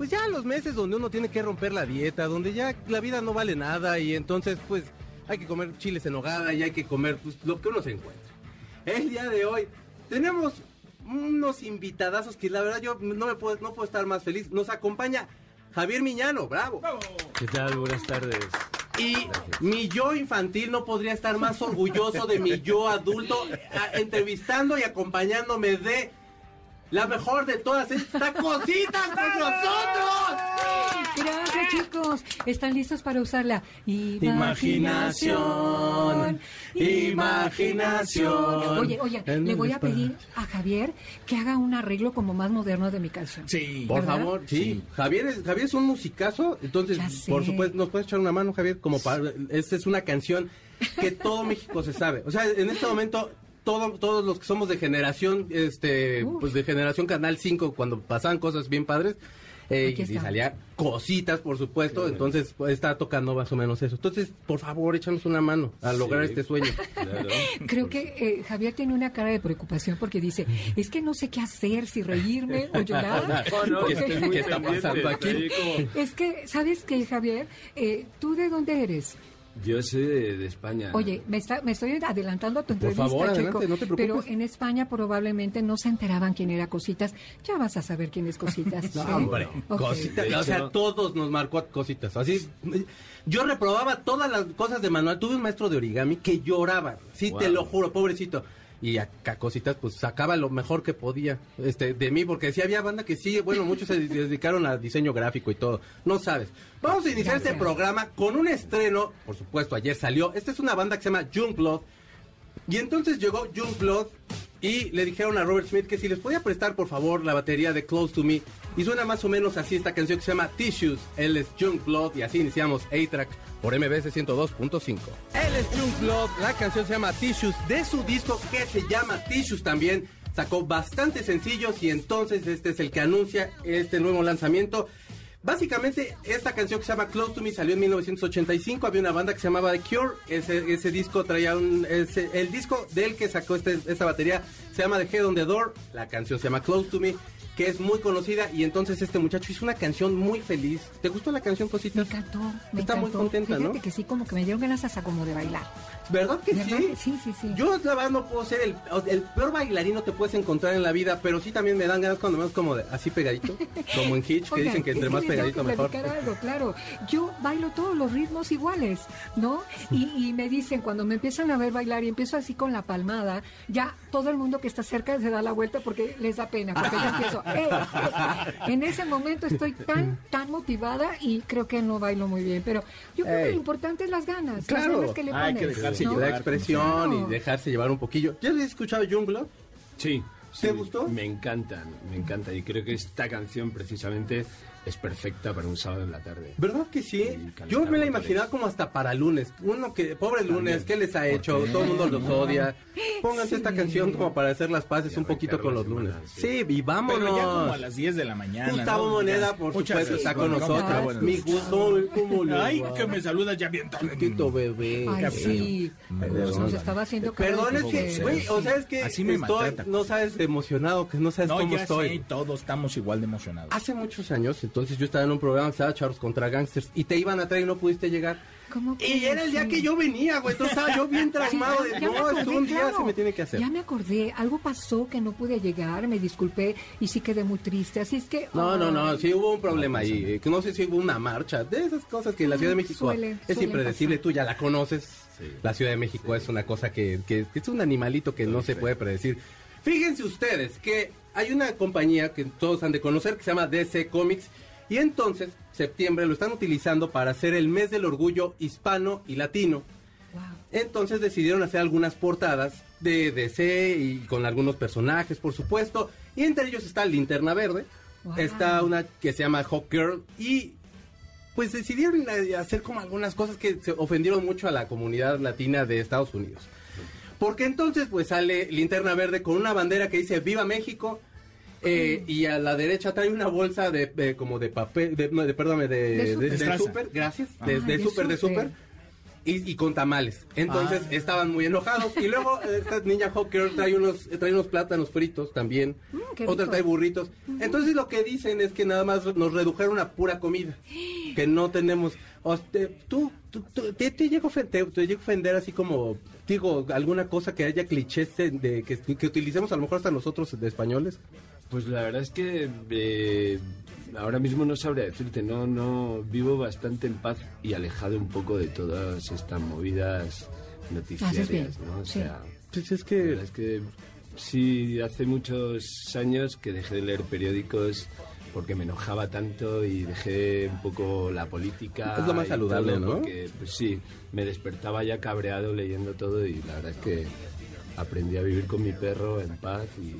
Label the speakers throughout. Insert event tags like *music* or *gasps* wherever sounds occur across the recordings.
Speaker 1: Pues ya los meses donde uno tiene que romper la dieta, donde ya la vida no vale nada y entonces pues hay que comer chiles en hogada y hay que comer pues, lo que uno se encuentre. El día de hoy tenemos unos invitadazos que la verdad yo no me puedo, no puedo estar más feliz. Nos acompaña Javier Miñano, bravo.
Speaker 2: ¿Qué tal? Buenas tardes.
Speaker 1: Y mi yo infantil no podría estar más orgulloso de mi yo adulto a- entrevistando y acompañándome de la mejor de todas esta cositas con nosotros.
Speaker 3: Gracias chicos, están listos para usar la
Speaker 1: Imaginación, imaginación.
Speaker 3: Oye, oye, le voy a pedir a Javier que haga un arreglo como más moderno de mi canción.
Speaker 2: Sí.
Speaker 1: Por
Speaker 3: ¿verdad?
Speaker 1: favor, sí. Javier, es, Javier es un musicazo, entonces, por supuesto, nos puedes echar una mano, Javier, como para... Esta es una canción que todo México se sabe. O sea, en este momento, todo, todos los que somos de generación, este,
Speaker 3: Uf.
Speaker 1: pues de generación Canal 5, cuando pasaban cosas bien padres, eh, y
Speaker 3: estamos.
Speaker 1: salía cositas, por supuesto, entonces pues, está tocando más o menos eso. Entonces, por favor, échanos una mano a lograr
Speaker 2: Sí.
Speaker 1: este sueño. *laughs*
Speaker 2: Claro.
Speaker 3: Creo que eh, Javier tiene una cara de preocupación porque dice, es que no sé qué hacer, si reírme o llorar. *laughs*
Speaker 2: No, no,
Speaker 1: ¿Qué-
Speaker 2: estoy muy
Speaker 1: qué está
Speaker 2: pendiente,
Speaker 1: pasando aquí?
Speaker 2: estoy como-
Speaker 3: Es que, ¿sabes qué, Javier? Eh, ¿Tú de dónde eres?
Speaker 2: Yo soy de, de España.
Speaker 3: Oye, me, está, me estoy adelantando a tu
Speaker 1: Por
Speaker 3: entrevista,
Speaker 1: favor,
Speaker 3: Checo,
Speaker 1: adelante, no te preocupes.
Speaker 3: pero en España probablemente no se enteraban quién era Cositas. Ya vas a saber quién es Cositas. *laughs*
Speaker 1: No,
Speaker 3: ¿sí?
Speaker 1: hombre, cositas. O sea, todos nos marcó a cositas. Así, yo reprobaba todas las cosas de manual. Tuve un maestro de origami que lloraba. Sí, te lo juro, pobrecito. Y acá cositas, pues sacaba lo mejor que podía este, de mí, porque sí había banda que sí, bueno, muchos se *laughs* dedicaron al diseño gráfico y todo. No sabes. Vamos a iniciar este programa con un estreno, por supuesto, ayer salió. Esta es una banda que se llama Jungblood. Y entonces llegó Jungblood y le dijeron a Robert Smith que si les podía prestar por favor la batería de Close to Me. Y suena más o menos así esta canción que se llama Tissues. Él es Jungblood y así iniciamos A-Track por MBS 102.5. Él es Jungblood, la canción se llama Tissues de su disco que se llama Tissues también. Sacó bastantes sencillos y entonces este es el que anuncia este nuevo lanzamiento. Básicamente, esta canción que se llama Close to Me salió en 1985. Había una banda que se llamaba The Cure. Ese, ese disco traía un. el disco del que sacó esta batería se llama The Head on the Door. La canción se llama Close to Me, que es muy conocida. Y entonces este muchacho hizo una canción muy feliz. ¿Te gustó la canción,
Speaker 3: Me
Speaker 1: Cositas?
Speaker 3: encantó, me
Speaker 1: Está muy contenta,
Speaker 3: Fíjate
Speaker 1: ¿no?
Speaker 3: que sí, como que me dieron ganas hasta como de bailar.
Speaker 1: ¿Verdad que
Speaker 3: ¿Verdad?
Speaker 1: sí?
Speaker 3: Sí, sí, sí.
Speaker 1: Yo la verdad no puedo ser el, el peor bailarino que puedes encontrar en la vida, pero sí también me dan ganas cuando menos como de así pegadito, *laughs* como en Hitch, que
Speaker 3: Oigan,
Speaker 1: dicen que entre más pegadito
Speaker 3: que
Speaker 1: mejor.
Speaker 3: algo, claro. Yo bailo todos los ritmos iguales, ¿no? Y, y me dicen, cuando me empiezan a ver bailar y empiezo así con la palmada, ya todo el mundo que está cerca se da la vuelta porque les da pena, porque yo *laughs* empiezo, *laughs* En ese momento estoy tan, tan motivada y creo que no bailo muy bien, pero yo creo que lo importante es las ganas,
Speaker 1: Claro.
Speaker 3: las ganas que le
Speaker 2: Hay que dejarse
Speaker 3: ¿no?
Speaker 1: la expresión
Speaker 3: Claro.
Speaker 1: y dejarse llevar un poquillo. ¿Ya has escuchado Jungle?
Speaker 2: Sí.
Speaker 1: ¿Te
Speaker 2: sí,
Speaker 1: gustó?
Speaker 2: Me encantan, me encanta. Y creo que esta canción precisamente es perfecta para un sábado en la tarde.
Speaker 1: ¿Verdad que sí? Yo me la imaginaba como hasta para lunes. Uno que, pobre lunes,
Speaker 2: También.
Speaker 1: ¿qué les ha
Speaker 2: ¿Por
Speaker 1: hecho?
Speaker 2: qué?
Speaker 1: Todo el mundo los odia. Pónganse
Speaker 3: Sí.
Speaker 1: esta canción como para hacer las paces
Speaker 2: Y
Speaker 1: un poquito con los lunes.
Speaker 2: semana, sí.
Speaker 1: Sí, y vámonos.
Speaker 4: Pero ya como a las 10 de la mañana.
Speaker 1: Gustavo
Speaker 4: ¿no?
Speaker 1: Moneda,
Speaker 4: Ya.
Speaker 1: por
Speaker 4: Muchas
Speaker 1: supuesto, está con
Speaker 4: ¿Cómo
Speaker 1: nosotros. Mi gusto, ¿cómo le
Speaker 4: Ay, que me saludas ya bien tarde.
Speaker 1: Chiquito bebé.
Speaker 3: Ay, sí.
Speaker 1: Perdón.
Speaker 3: Nos estaba haciendo
Speaker 1: Perdón, es que, güey, o sea, es que
Speaker 4: Así me
Speaker 1: estoy,
Speaker 4: maltrata.
Speaker 1: no sabes de emocionado, que no sabes
Speaker 4: No,
Speaker 1: cómo
Speaker 4: ya
Speaker 1: estoy.
Speaker 4: todos estamos igual de emocionados.
Speaker 1: Hace muchos años, entonces yo estaba en un programa que se Charles contra Gangsters y te iban a traer y no pudiste llegar.
Speaker 3: ¿Cómo
Speaker 1: Y
Speaker 3: que
Speaker 1: era el día
Speaker 3: sí?
Speaker 1: que yo venía, güey. Entonces estaba yo bien
Speaker 3: Sí,
Speaker 1: traumado de
Speaker 3: ya me
Speaker 1: no,
Speaker 3: acordé,
Speaker 1: es un día
Speaker 3: claro.
Speaker 1: se me tiene que hacer.
Speaker 3: Ya me acordé, algo pasó que no pude llegar, me disculpé y sí quedé muy triste, así es que...
Speaker 1: No, no, no,
Speaker 3: ay,
Speaker 1: sí hubo un problema ahí. eh, Que no sé si hubo una marcha. De esas cosas que la Ciudad de México
Speaker 3: Suele-
Speaker 1: es impredecible.
Speaker 3: pasar.
Speaker 1: Tú ya la conoces. La Ciudad de México es una cosa que, que- que es un animalito que no se puede predecir. Fíjense ustedes que hay una compañía que todos han de conocer que se llama DC Comics. Y entonces, septiembre lo están utilizando para hacer el mes del orgullo hispano y latino.
Speaker 3: wow.
Speaker 1: Entonces decidieron hacer algunas portadas de DC y con algunos personajes, por supuesto. Y entre ellos está Linterna Verde.
Speaker 3: Wow.
Speaker 1: Está una que se llama Hawk Girl. Y pues decidieron eh, hacer como algunas cosas que se ofendieron mucho a la comunidad latina de Estados Unidos. Porque entonces pues sale Linterna Verde con una bandera que dice Viva México eh, y a la derecha trae una bolsa de, de- como de papel, de, no, de- perdóname, de,
Speaker 3: De súper,
Speaker 1: gracias, de,
Speaker 3: Ah,
Speaker 1: de
Speaker 3: de
Speaker 1: súper, de
Speaker 3: súper.
Speaker 1: súper. Y, y con tamales. Entonces
Speaker 4: Ah.
Speaker 1: estaban muy enojados. Y luego *laughs* esta niña Hawker trae unos, trae unos plátanos fritos también.
Speaker 3: Mm,
Speaker 1: Otra trae burritos. Entonces lo que dicen es que nada más nos redujeron a pura comida. Que no tenemos. o te- tú, tú- tú- te, te llega a ofender, te llega a ofender así como, digo, alguna cosa que haya clichés de, de- que, que utilicemos a lo mejor hasta nosotros de españoles.
Speaker 2: Pues la verdad es que eh, ahora mismo no sabría decirte, no, no vivo bastante en paz y alejado un poco de todas estas movidas noticiarias, ¿no? O
Speaker 3: sí.
Speaker 2: sea,
Speaker 1: Pues es
Speaker 2: la
Speaker 1: que
Speaker 2: verdad es que sí, hace muchos años que dejé de leer periódicos porque me enojaba tanto y dejé un poco la política.
Speaker 1: Es lo más saludable,
Speaker 2: todo,
Speaker 1: ¿no?
Speaker 2: Porque, pues sí, me despertaba ya cabreado leyendo todo y la verdad es que aprendí a vivir con mi perro en paz y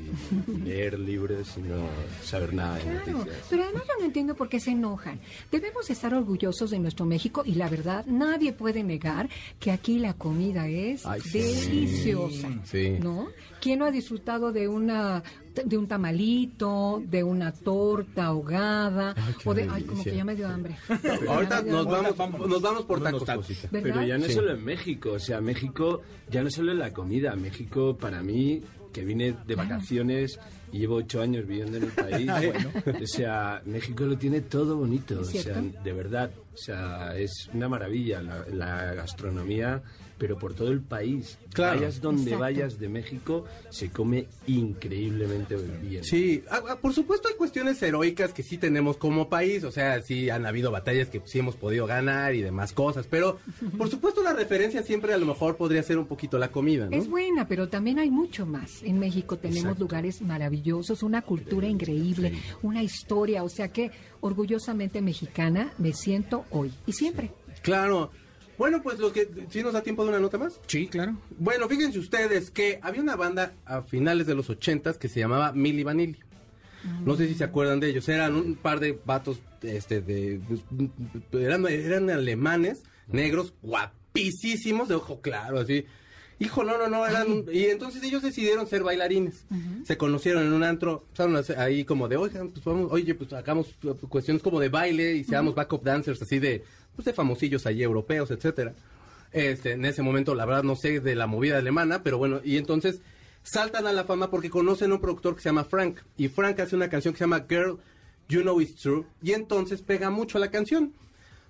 Speaker 2: *laughs* leer libros y no saber nada de
Speaker 3: Claro,
Speaker 2: noticias.
Speaker 3: pero además yo no entiendo por qué se enojan. Debemos estar orgullosos de nuestro México y la verdad, nadie puede negar que aquí la comida es
Speaker 1: Ay, sí.
Speaker 3: deliciosa.
Speaker 1: Sí.
Speaker 3: ¿No? ¿Quién no ha disfrutado de una de un tamalito, de una torta ahogada
Speaker 1: Ay, qué
Speaker 3: o de ay, como que ya me dio hambre.
Speaker 1: ahorita nos
Speaker 3: hambre.
Speaker 1: vamos, nos vamos por tacos.
Speaker 4: tacos.
Speaker 2: Pero ya no
Speaker 1: Sí.
Speaker 2: solo en México, o sea, México ya no solo en la comida, México para mí, que vine de vacaciones y llevo ocho años viviendo en el país, *laughs* o sea, México lo tiene todo bonito, o sea, de verdad, o sea, es una maravilla la, la gastronomía, pero por todo el país.
Speaker 1: Claro.
Speaker 2: Vayas donde
Speaker 3: Exacto.
Speaker 2: vayas de México, se come increíblemente bien.
Speaker 1: Sí, ah, por supuesto hay cuestiones heroicas que sí tenemos como país, o sea, sí han habido batallas que sí hemos podido ganar y demás cosas, pero por supuesto la referencia siempre a lo mejor podría ser un poquito la comida, ¿no?
Speaker 3: Es buena, pero también hay mucho más. En México tenemos
Speaker 2: Exacto.
Speaker 3: lugares maravillosos, una cultura increíble, una historia, o sea que orgullosamente mexicana me siento hoy y siempre.
Speaker 1: Claro. Bueno, pues los que sí nos da tiempo de una nota más.
Speaker 4: Sí, claro.
Speaker 1: Bueno, fíjense ustedes que había una banda a finales de los ochentas que se llamaba Milli Vanilli. No sé si se acuerdan de ellos. Eran un par de vatos, este, de, eran, eran alemanes, negros, guapísimos, de ojo claro, así. Hijo, no, no, no, eran... y entonces ellos decidieron ser bailarines. Se conocieron en un antro, hacer ahí como de, oigan, pues vamos, oye, pues hagamos cuestiones como de baile y seamos backup dancers, así de, pues de famosillos allí europeos, etcétera. Este, en ese momento, la verdad, no sé de la movida alemana, pero bueno, y entonces saltan a la fama porque conocen a un productor que se llama Frank. Y Frank hace una canción que se llama Girl, You Know It's True. Y entonces pega mucho la canción.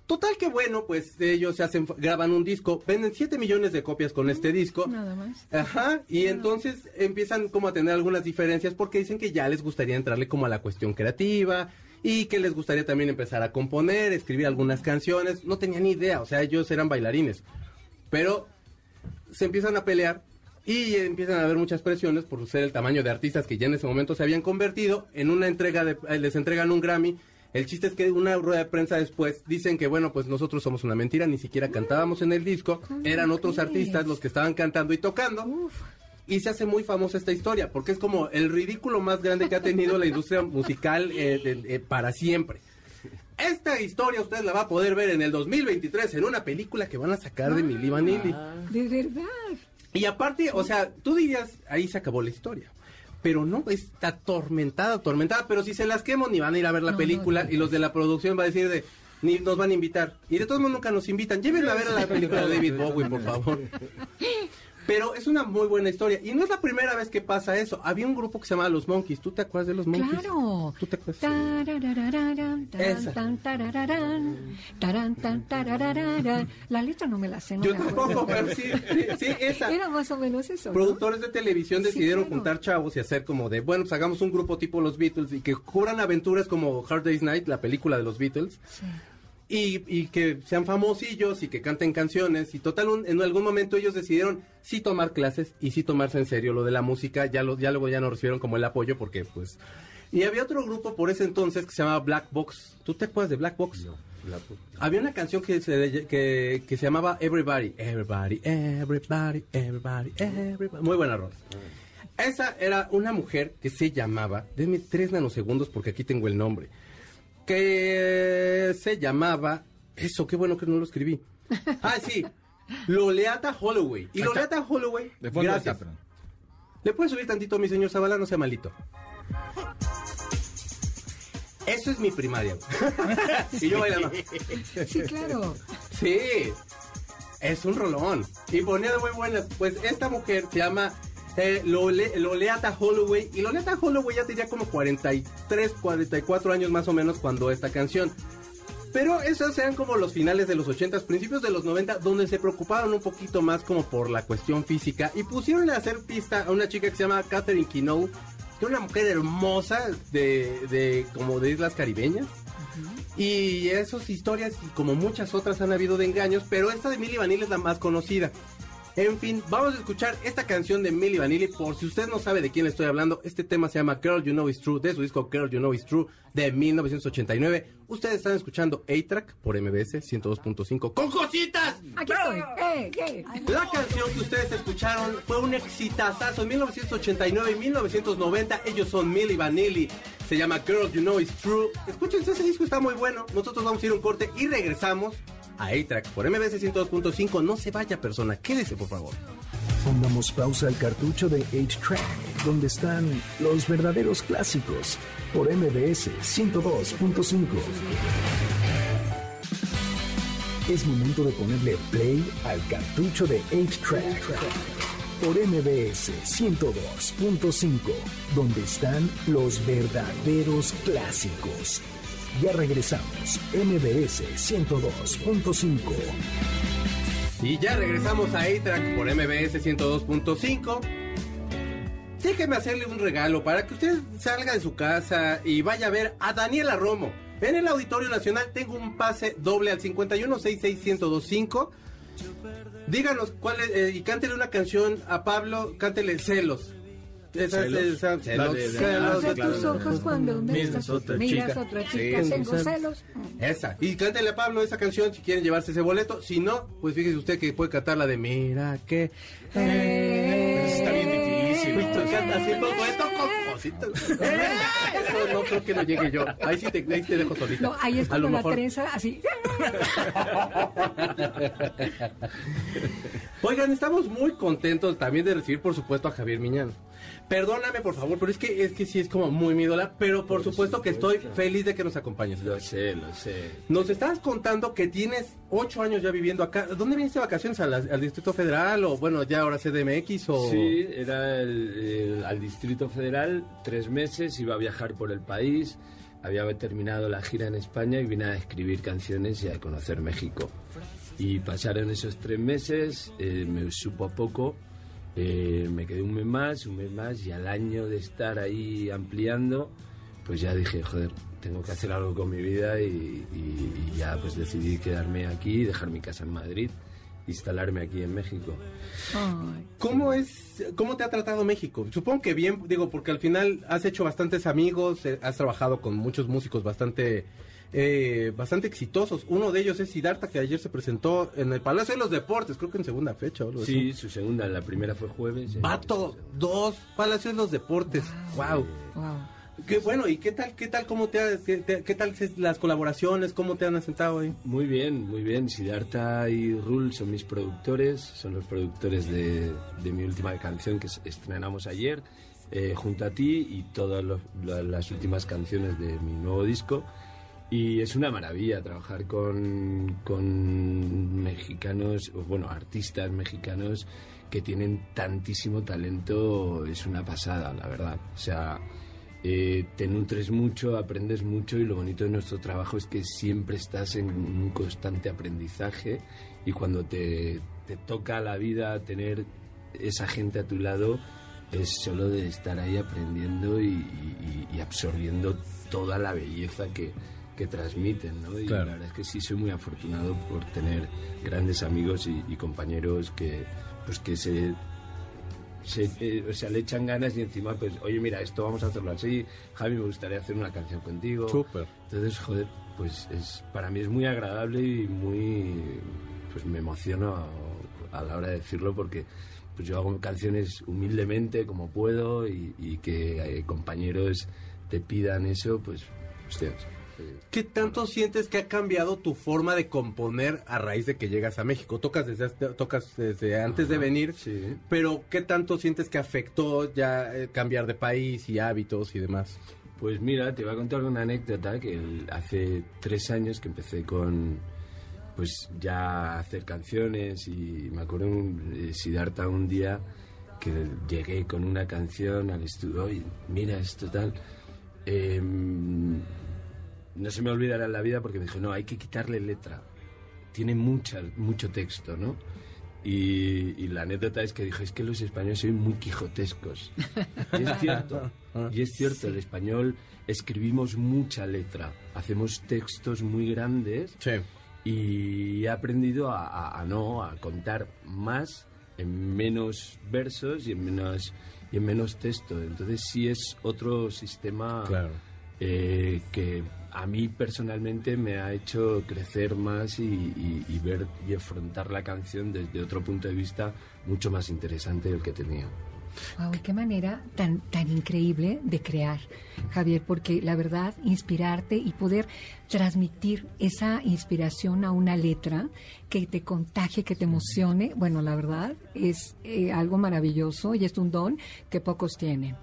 Speaker 1: Total que bueno, pues ellos se hacen, graban un disco, venden 7 millones de copias con este disco.
Speaker 3: Nada más.
Speaker 1: Ajá, y entonces empiezan como a tener algunas diferencias porque dicen que ya les gustaría entrarle como a la cuestión creativa y que les gustaría también empezar a componer, escribir algunas canciones. No tenían ni idea, o sea, ellos eran bailarines. Pero se empiezan a pelear y empiezan a haber muchas presiones por ser el tamaño de artistas que ya en ese momento se habían convertido. En una entrega, de, eh, les entregan un Grammy. El chiste es que una rueda de prensa después dicen que, bueno, pues nosotros somos una mentira, ni siquiera cantábamos en el disco, eran otros artistas los que estaban cantando y tocando. Y se hace muy famosa esta historia, porque es como el ridículo más grande que ha tenido la industria *laughs* musical eh, de- eh, para siempre. Esta historia usted la va a poder ver en el 2023 en una película que van a sacar de Milli Vanilli.
Speaker 3: De verdad.
Speaker 1: Y aparte, o sea, tú dirías, ahí se acabó la historia. Pero no, está atormentada, atormentada. Pero si se las quemo, ni van a ir a ver la
Speaker 3: No,
Speaker 1: película.
Speaker 3: no, no.
Speaker 1: Y los de la producción va a decir de, ni nos van a invitar. Y de todos modos nunca nos invitan. Llévenla a ver a la película de David *laughs* Bowie, por favor. *laughs* Pero es una muy buena historia. Y no es la primera vez que pasa eso. Había un grupo que se llamaba Los Monkeys. ¿Tú te acuerdas de Los Monkeys?
Speaker 3: Claro.
Speaker 1: ¿Tú te acuerdas?
Speaker 3: La letra no me la sé, no
Speaker 1: Yo tampoco, pero sí, sí, esa.
Speaker 3: Era más o menos eso.
Speaker 1: Productores de televisión decidieron juntar chavos y hacer como de, bueno, pues hagamos un grupo tipo los Beatles y que cubran aventuras como Hard Day's Night, la película de los Beatles,
Speaker 3: Sí.
Speaker 1: Y, y que sean famosillos y que canten canciones. Y total, un- en algún momento ellos decidieron sí tomar clases y sí tomarse en serio lo de la música. Ya, lo, ya luego ya no recibieron como el apoyo porque, pues... Y había otro grupo por ese entonces que se llamaba Black Box. ¿Tú te acuerdas de Black Box?
Speaker 2: La-
Speaker 1: Había una canción que se, que, que se llamaba Everybody, Everybody, Everybody, Everybody, Everybody. Muy buena rola. Esa era una mujer que se llamaba, denme tres nanosegundos porque aquí tengo el nombre, que se llamaba Eso, qué bueno que no lo escribí. *laughs* Ah, sí. Loleata Holloway. Y. Loleata Holloway,
Speaker 4: De fondo
Speaker 1: gracias.
Speaker 4: está.
Speaker 1: ¿Le puede subir tantito, mi señor Zavala? No sea malito. Eso es mi primaria. *laughs* y yo bailando.
Speaker 3: Sí, claro.
Speaker 1: Sí, es un rolón. Y ponía de muy buenas. Pues esta mujer se llama eh, Lole- Loleata Holloway. Y Loleata Holloway ya tenía como 43, 44 años más o menos cuando esta canción. Pero esos eran como los finales de los 80, principios de los 90, donde se preocuparon un poquito más como por la cuestión física y pusieron a hacer pista a una chica que se llama Catherine Kinow, que es una mujer hermosa de, de como de islas caribeñas. Y esas historias y como muchas otras han habido de engaños, pero esta de Milli Vanilli es la más conocida. En fin, vamos a escuchar esta canción de Milli Vanilli. Por si usted no sabe de quién le estoy hablando, este tema se llama Girl You Know It's True, de su disco Girl You Know It's True de 1989. Ustedes están escuchando A-Track por MBS 102.5. ¡Con cositas!
Speaker 3: Aquí estoy.
Speaker 1: La canción que ustedes escucharon fue un exitazazo en 1989 y 1990. Ellos son Milli Vanilli. Se llama Girl You Know It's True. Escúchense, ese disco está muy bueno. Nosotros vamos a ir a un corte y regresamos a A-Track por MBS 102.5. No se vaya, persona. Quédese, por favor.
Speaker 5: Pongamos pausa al cartucho de 8-Track, donde están los verdaderos clásicos, por MBS 102.5. Es momento de ponerle play al cartucho de 8-Track, por MBS 102.5, donde están los verdaderos clásicos. Ya regresamos, MBS 102.5.
Speaker 1: Y ya regresamos a A-Track por MBS 102.5. Déjeme hacerle un regalo para que usted salga de su casa y vaya a ver a Daniela Romo. En el Auditorio Nacional tengo un pase doble al 51661025. Díganos cuál es, eh, y cántele una canción a Pablo, cántele Celos. Esa es-
Speaker 4: ¿Celos?
Speaker 1: esa- celos,
Speaker 4: La de-
Speaker 1: celos
Speaker 3: de tus ojos cuando
Speaker 4: miras
Speaker 3: estás-
Speaker 4: otra
Speaker 3: miras
Speaker 4: chica.
Speaker 3: otra
Speaker 4: Sí,
Speaker 3: chica. Tengo
Speaker 1: celos.
Speaker 3: celos.
Speaker 1: Esa. Y cántele a Pablo esa canción si quieren llevarse ese boleto. Si no, pues fíjese usted que puede cantar la de Mira que...
Speaker 3: Eh,
Speaker 4: Está bien difícil.
Speaker 1: Haciendo dueto con cositas. Eso no creo que no llegue yo. Ahí sí te, ahí te dejo solita.
Speaker 3: No, ahí es
Speaker 1: A lo
Speaker 3: como la
Speaker 1: mejor.
Speaker 3: trenza así.
Speaker 1: Oigan, estamos muy contentos también de recibir, por supuesto, a Javier Miñano. Perdóname, por favor, pero es que es que sí es como muy mi ídola, pero por, supuesto, que estoy feliz de que nos acompañes.
Speaker 2: Lo sé, lo sé.
Speaker 1: Nos estabas contando que tienes ocho años ya viviendo acá. ¿Dónde viniste de vacaciones? ¿Al, al Distrito Federal o, bueno, ya ahora CDMX o...?
Speaker 2: Sí, era el- el- al Distrito Federal, tres meses, iba a viajar por el país, había terminado la gira en España y vine a escribir canciones y a conocer México. Y pasaron esos tres meses, eh, me supo poco, eh, me quedé un mes más, un mes más, y al año de estar ahí ampliando, pues ya dije, joder, tengo que hacer algo con mi vida y, y- y ya pues decidí quedarme aquí, dejar mi casa en Madrid, instalarme aquí en México.
Speaker 3: Ay.
Speaker 1: ¿Cómo es, cómo te ha tratado México? Supongo que bien, digo, porque al final has hecho bastantes amigos, eh, has trabajado con muchos músicos bastante, eh, bastante exitosos. Uno de ellos es Siddhartha, que ayer se presentó en el Palacio de los Deportes, creo que en segunda fecha o algo así.
Speaker 2: Sí, su segunda, la primera fue jueves.
Speaker 1: Vato, dos Palacios de los Deportes. Wow.
Speaker 3: Wow.
Speaker 1: Qué bueno, ¿y qué tal, qué tal, cómo te, ha- qué, te- qué tal las colaboraciones, cómo te han asentado ahí?
Speaker 2: Muy bien, muy bien. Siddhartha y Rul son mis productores, son los productores de, de mi última canción que es- estrenamos ayer, eh, junto a ti y todas los- las últimas canciones de mi nuevo disco. Y es una maravilla trabajar con, con mexicanos, bueno, artistas mexicanos que tienen tantísimo talento, es una pasada, la verdad. O sea, eh, te nutres mucho, aprendes mucho y lo bonito de nuestro trabajo es que siempre estás en un constante aprendizaje y cuando te, te toca la vida tener esa gente a tu lado es solo de estar ahí aprendiendo y, y- y absorbiendo toda la belleza que, que transmiten, ¿no? Y
Speaker 4: Claro.
Speaker 2: la verdad es que sí soy muy afortunado por tener grandes amigos y, y compañeros que pues que se se, eh, o sea, le echan ganas y encima, pues, oye, mira, esto vamos a hacerlo así. Javi, me gustaría hacer una canción contigo.
Speaker 1: Súper.
Speaker 2: Entonces, joder, pues es, para mí es muy agradable y muy, pues me emociono a, a la hora de decirlo porque pues yo hago canciones humildemente como puedo y, y que eh, compañeros te pidan eso, pues, hostias,
Speaker 1: ¿Qué tanto sientes que ha cambiado tu forma de componer a raíz de que llegas a México? Tocas desde, tocas desde antes de venir,
Speaker 2: sí.
Speaker 1: pero ¿qué tanto sientes que afectó ya eh, cambiar de país y hábitos y demás?
Speaker 2: Pues mira, te voy a contar una anécdota que el- hace tres años que empecé con, pues ya hacer canciones y me acuerdo un, eh, Siddhartha un día que llegué con una canción al estudio, oye, mira esto tal, Em, no se me olvidará en la vida porque me dijo, no, hay que quitarle letra, tiene mucha, mucho texto, ¿no? Y, y la anécdota es que dijo, es que los españoles son muy quijotescos. Y es cierto, y es cierto, el español escribimos mucha letra, hacemos textos muy grandes
Speaker 1: Sí.
Speaker 2: y he aprendido a, a- a no, a contar más en menos versos y en menos, y en menos texto. Entonces sí es otro sistema
Speaker 1: Claro.
Speaker 2: Eh, que a mí personalmente me ha hecho crecer más y, ver y afrontar la canción desde otro punto de vista mucho más interesante del que tenía.
Speaker 3: Wow, qué manera tan, tan increíble de crear, Javier, porque la verdad, inspirarte y poder transmitir esa inspiración a una letra que te contagie, que te emocione, bueno, la verdad es eh, algo maravilloso y es un don que pocos tienen.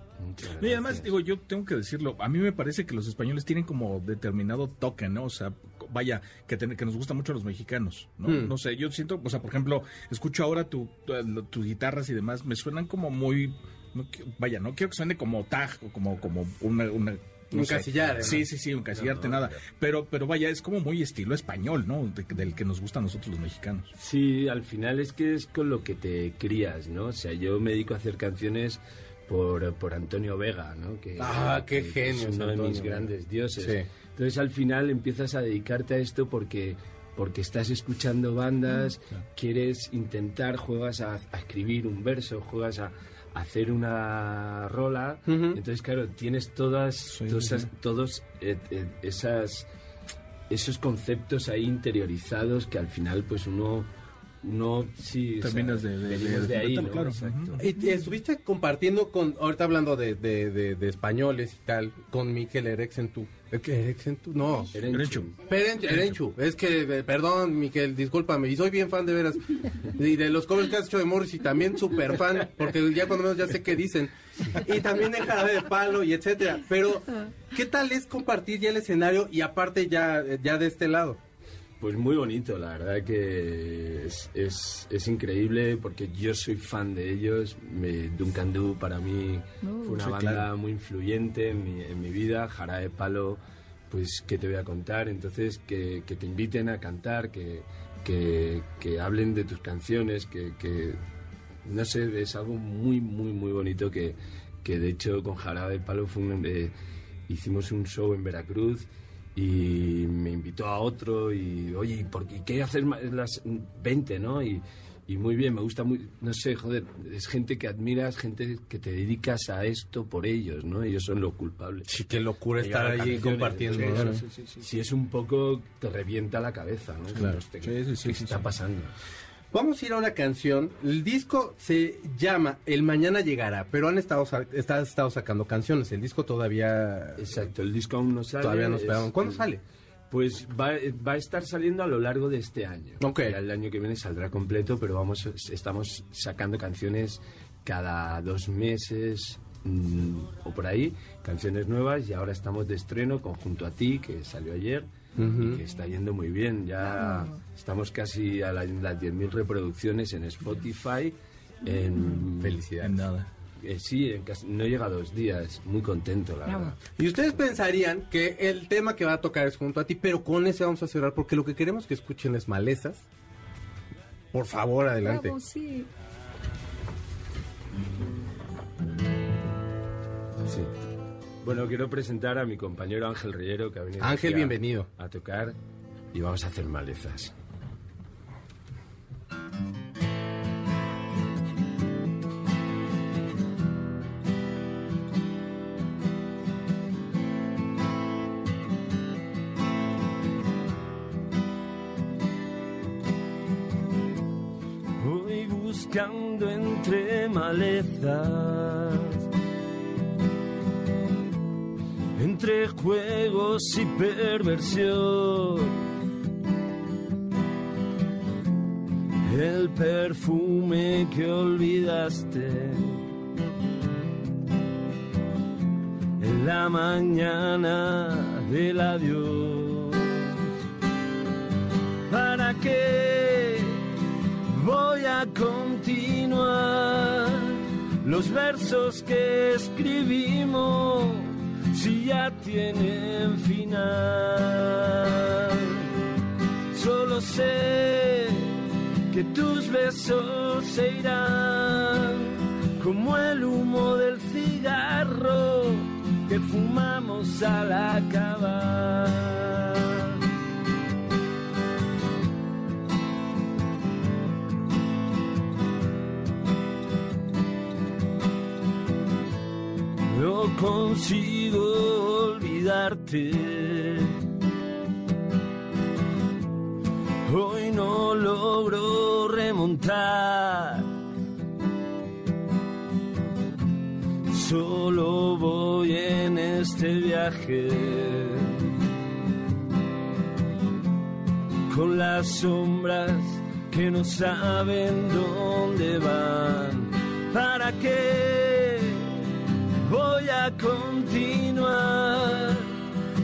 Speaker 4: No, y además, digo, yo tengo que decirlo, a mí me parece que los españoles tienen como determinado toque, ¿no? O sea, vaya, que, ten- que nos gusta mucho a los mexicanos, ¿no?
Speaker 1: Hmm.
Speaker 4: No sé, yo siento, o sea, por ejemplo, escucho ahora tu, tu- tus guitarras y demás, me suenan como muy, no vaya, no quiero que suene como tag o como, como una... una no
Speaker 1: Un
Speaker 4: sé.
Speaker 1: casillar, ¿no?
Speaker 4: Sí, sí, sí, un casillarte,
Speaker 2: No, no,
Speaker 4: nada. Pero, pero vaya, es como muy estilo español, ¿no? De- del que nos gusta a nosotros los mexicanos.
Speaker 2: Sí, al final es que es con lo que te crías, ¿no? O sea, yo me dedico a hacer canciones por, por Antonio Vega, ¿no? Que,
Speaker 1: Ah, qué
Speaker 2: que
Speaker 1: genio
Speaker 2: Es uno de mis grandes dioses.
Speaker 1: Sí.
Speaker 2: Entonces al final empiezas a dedicarte a esto porque porque estás escuchando bandas, quieres intentar, juegas a, a escribir un verso, juegas a, a hacer una rola, entonces claro, tienes todas,
Speaker 4: Sí,
Speaker 2: todas
Speaker 4: sí.
Speaker 2: todos eh, eh, esas esos conceptos ahí interiorizados que al final pues uno uno sí o sea,
Speaker 4: Terminas de- de- de-
Speaker 2: de ahí ¿no?
Speaker 4: claro.
Speaker 2: Exacto.
Speaker 1: Y te estuviste compartiendo con, ahorita hablando de, de, de, de españoles y tal, con Miquel Erexentu. Erexentu, no.
Speaker 2: Erenchu.
Speaker 1: Peren- Erenchu, es que, eh, perdón, Miquel, discúlpame, y soy bien fan de veras. Y de los covers que has hecho de Morris y también súper fan, porque ya cuando menos ya sé qué dicen. Y también de Jarabe de Palo y etcétera. Pero, ¿qué tal es compartir ya el escenario y aparte ya, ya de este lado?
Speaker 2: Pues muy bonito, la verdad que es, es, es increíble porque yo soy fan de ellos. Me, Duncan Du para mí fue una
Speaker 4: sí,
Speaker 2: banda
Speaker 4: claro.
Speaker 2: muy influyente en mi, en mi vida. Jarabe Palo, pues qué te voy a contar. Entonces que, que te inviten a cantar, que, que, que hablen de tus canciones, que, que no sé, es algo muy, muy, muy bonito que, que de hecho con Jarabe Palo fue un, eh, hicimos un show en Veracruz y me invitó a otro y oye, ¿y por qué, qué hacer más- las 20, no? Y, y muy bien, me gusta muy, no sé, joder, es gente que admiras, gente que te dedicas a esto por ellos, ¿no? Ellos son los culpables.
Speaker 1: Sí, qué locura estar
Speaker 2: a
Speaker 1: ahí
Speaker 2: canciones,
Speaker 1: compartiendo.
Speaker 2: sí,
Speaker 1: ¿no?
Speaker 2: sí, sí, sí. Si es un poco, te revienta la cabeza, ¿no?
Speaker 4: Claro.
Speaker 2: Hostia,
Speaker 4: Sí, sí, sí,
Speaker 2: ¿Qué está pasando?
Speaker 1: Vamos a ir a una canción. El disco se llama El Mañana Llegará, pero han estado, está- estado sacando canciones. El disco todavía,
Speaker 2: Exacto, el disco aún no sale.
Speaker 1: todavía no
Speaker 2: es-
Speaker 1: esperamos. ¿Cuándo sale?
Speaker 2: Pues va, va a estar saliendo a lo largo de este año.
Speaker 1: Ok.
Speaker 2: Ya el año que viene saldrá completo, pero vamos, estamos sacando canciones cada dos meses mm, o por ahí, canciones nuevas y ahora estamos de estreno con Junto a ti, que salió ayer y que está yendo muy bien. Ya estamos casi a la- las 10.000 reproducciones en Spotify. En,
Speaker 1: Felicidades.
Speaker 4: En nada.
Speaker 2: eh, sí, en casi- no llega a dos días. Muy contento, la
Speaker 3: Bravo.
Speaker 2: verdad.
Speaker 1: Y ustedes pensarían que el tema que va a tocar es junto a ti, pero con ese vamos a cerrar porque lo que queremos que escuchen es malezas. Por favor, adelante.
Speaker 3: Bravo, sí.
Speaker 2: Sí. Bueno, quiero presentar a mi compañero Ángel Reyero, que ha venido
Speaker 1: Ángel, bienvenido.
Speaker 2: a tocar y vamos a hacer malezas. Voy buscando entre malezas juegos y perversión. El perfume que olvidaste en la mañana del adiós. ¿Para qué voy a continuar los versos que escribimos si ya tienen final? Solo sé que tus besos se irán como el humo del cigarro que fumamos al acabar. No consigo Hoy no logro remontar. Solo voy en este viaje con las sombras que no saben dónde van. ¿Para qué voy a continuar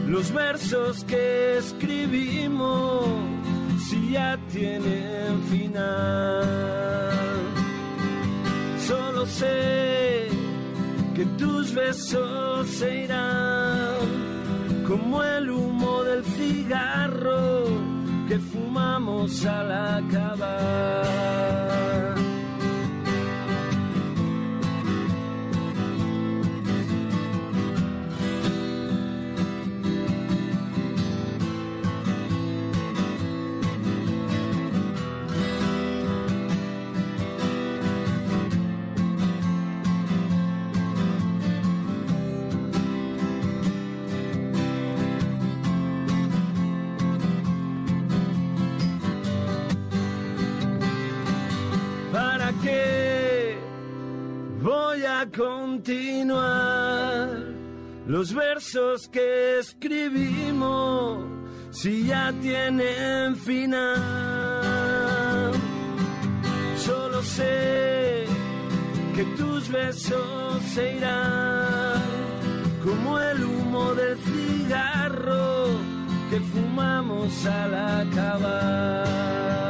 Speaker 2: los versos que escribimos si ya tienen final? Solo sé que tus besos se irán como el humo del cigarro que fumamos al acabar. Continuar los versos que escribimos si ya tienen final? Solo sé que tus besos se irán como el humo del cigarro que fumamos al acabar.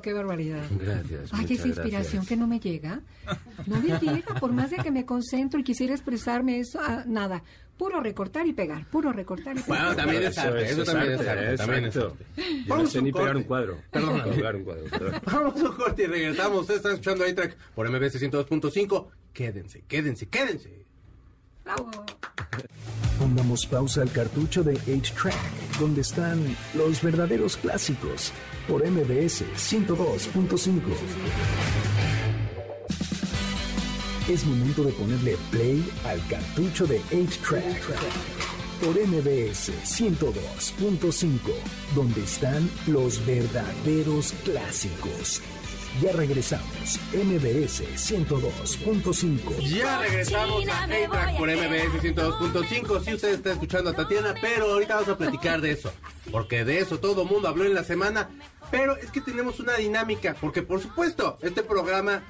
Speaker 3: ¡Qué barbaridad!
Speaker 2: Gracias.
Speaker 3: Ay, esa inspiración
Speaker 2: gracias.
Speaker 3: que no me llega. No me llega, por más de que me concentro y quisiera expresarme eso, ah, nada. Puro recortar y pegar, puro recortar y pegar.
Speaker 1: Bueno, también es arte, eso también es arte, también es
Speaker 2: exacto.
Speaker 1: arte.
Speaker 2: Yo no
Speaker 1: Vamos
Speaker 2: sé ni pegar un cuadro.
Speaker 1: Perdón.
Speaker 2: Colgar un cuadro. perdón. *laughs*
Speaker 1: Vamos a un corte y regresamos. Ustedes están escuchando ahí track por MBS 102.5. Quédense, quédense, quédense.
Speaker 3: Bravo.
Speaker 5: Pongamos pausa al cartucho de 8-Track, donde están los verdaderos clásicos, por MBS 102.5. Es momento de ponerle play al cartucho de 8-Track, por MBS 102.5, donde están los verdaderos clásicos. Ya regresamos, MBS 102.5.
Speaker 1: Ya regresamos a A-Track por MBS 102.5. Sí, usted está escuchando a Tatiana, pero ahorita vamos a platicar de eso. Porque de eso todo mundo habló en la semana. Pero es que tenemos una dinámica. Porque, por supuesto, este programa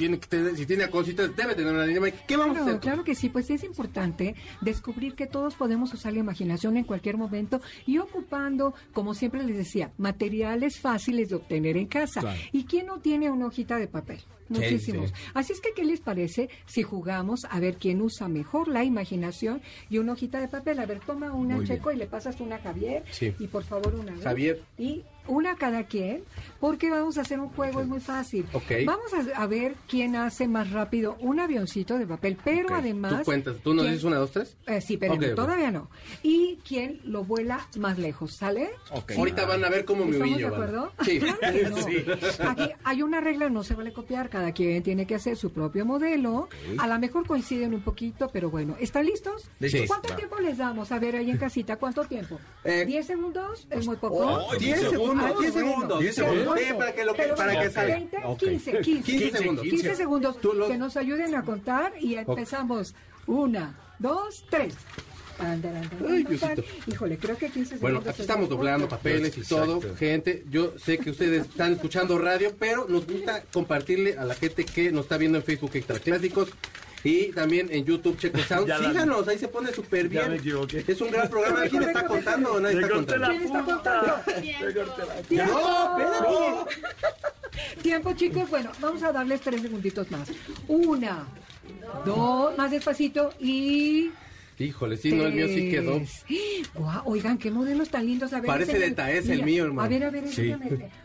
Speaker 1: tiene que tener, si tiene cositas, debe tener una dinámica. ¿Qué vamos a
Speaker 3: Claro,
Speaker 1: hacer?
Speaker 3: claro que sí, pues es importante descubrir que todos podemos usar la imaginación en cualquier momento y ocupando, como siempre les decía, materiales fáciles de obtener en casa.
Speaker 4: Claro.
Speaker 3: ¿Y quién no tiene una hojita de papel? muchísimos. Así es que, ¿qué les parece si jugamos a ver quién usa mejor la imaginación y una hojita de papel? A ver, toma una,
Speaker 4: Muy
Speaker 3: Checo, y le pasas una a Javier.
Speaker 1: Sí.
Speaker 3: Y por favor una. a.
Speaker 1: Javier.
Speaker 3: Y una cada quien, porque vamos a hacer un juego, es muy fácil.
Speaker 1: Ok.
Speaker 3: Vamos a, a ver quién hace más rápido un avioncito de papel, pero además...
Speaker 1: Tú cuentas, ¿tú nos dices una, dos, tres?
Speaker 3: Eh, sí, pero todavía no. Y quién lo vuela más lejos, ¿sale?
Speaker 1: Ahorita van a ver cómo me
Speaker 3: ¿Estamos de
Speaker 1: humillo. ¿vale?
Speaker 3: acuerdo?
Speaker 1: Sí.
Speaker 3: Claro. Aquí hay una regla, no se vale copiar, cada quien tiene que hacer su propio modelo. A lo mejor coinciden un poquito, pero bueno, ¿están listos? ¿Cuánto tiempo les damos? A ver, ahí en casita, ¿cuánto tiempo?
Speaker 1: Eh,
Speaker 3: ¿10 segundos? ¿Es muy poco?
Speaker 4: oh,
Speaker 1: 10
Speaker 4: diez
Speaker 1: segundos,
Speaker 3: Ah,
Speaker 1: 10
Speaker 3: bueno.
Speaker 1: segundos.
Speaker 4: Diez segundos.
Speaker 1: Sí, para que, lo que,
Speaker 3: Pero
Speaker 1: para que
Speaker 3: bueno,
Speaker 1: salga.
Speaker 3: 20,
Speaker 4: Ok.
Speaker 3: 15, 15,
Speaker 1: 15 segundos.
Speaker 3: 15 segundos.
Speaker 1: Los-
Speaker 3: Que nos ayuden a contar y empezamos. Una, dos, tres.
Speaker 1: Ay.
Speaker 3: Híjole, creo que 15 segundos.
Speaker 1: Bueno, aquí
Speaker 3: es
Speaker 1: estamos doblando papeles y todo. Gente, yo sé que ustedes están escuchando radio, pero nos gusta compartirle a la gente que nos está viendo en Facebook Extra Clásicos y también en YouTube Checo *laughs* Sound.
Speaker 2: Ya la-
Speaker 1: Síganos, ahí se pone súper
Speaker 2: Ya
Speaker 1: bien.
Speaker 2: me equivoqué.
Speaker 1: Es un gran programa. ¿Quién está contando o nadie está contando?
Speaker 3: ¿Quién está contando? ¡Tiempo!
Speaker 1: No, espérate.
Speaker 3: Tiempo, chicos. Bueno, vamos a darles tres segunditos más. Una, dos, más despacito y...
Speaker 1: Híjole, sí, no, el mío sí quedó. *gasps*
Speaker 3: oigan, qué modelos tan lindos. A ver,
Speaker 1: Parece de Taes el mío, hermano.
Speaker 3: A ver, a ver,
Speaker 2: Sí.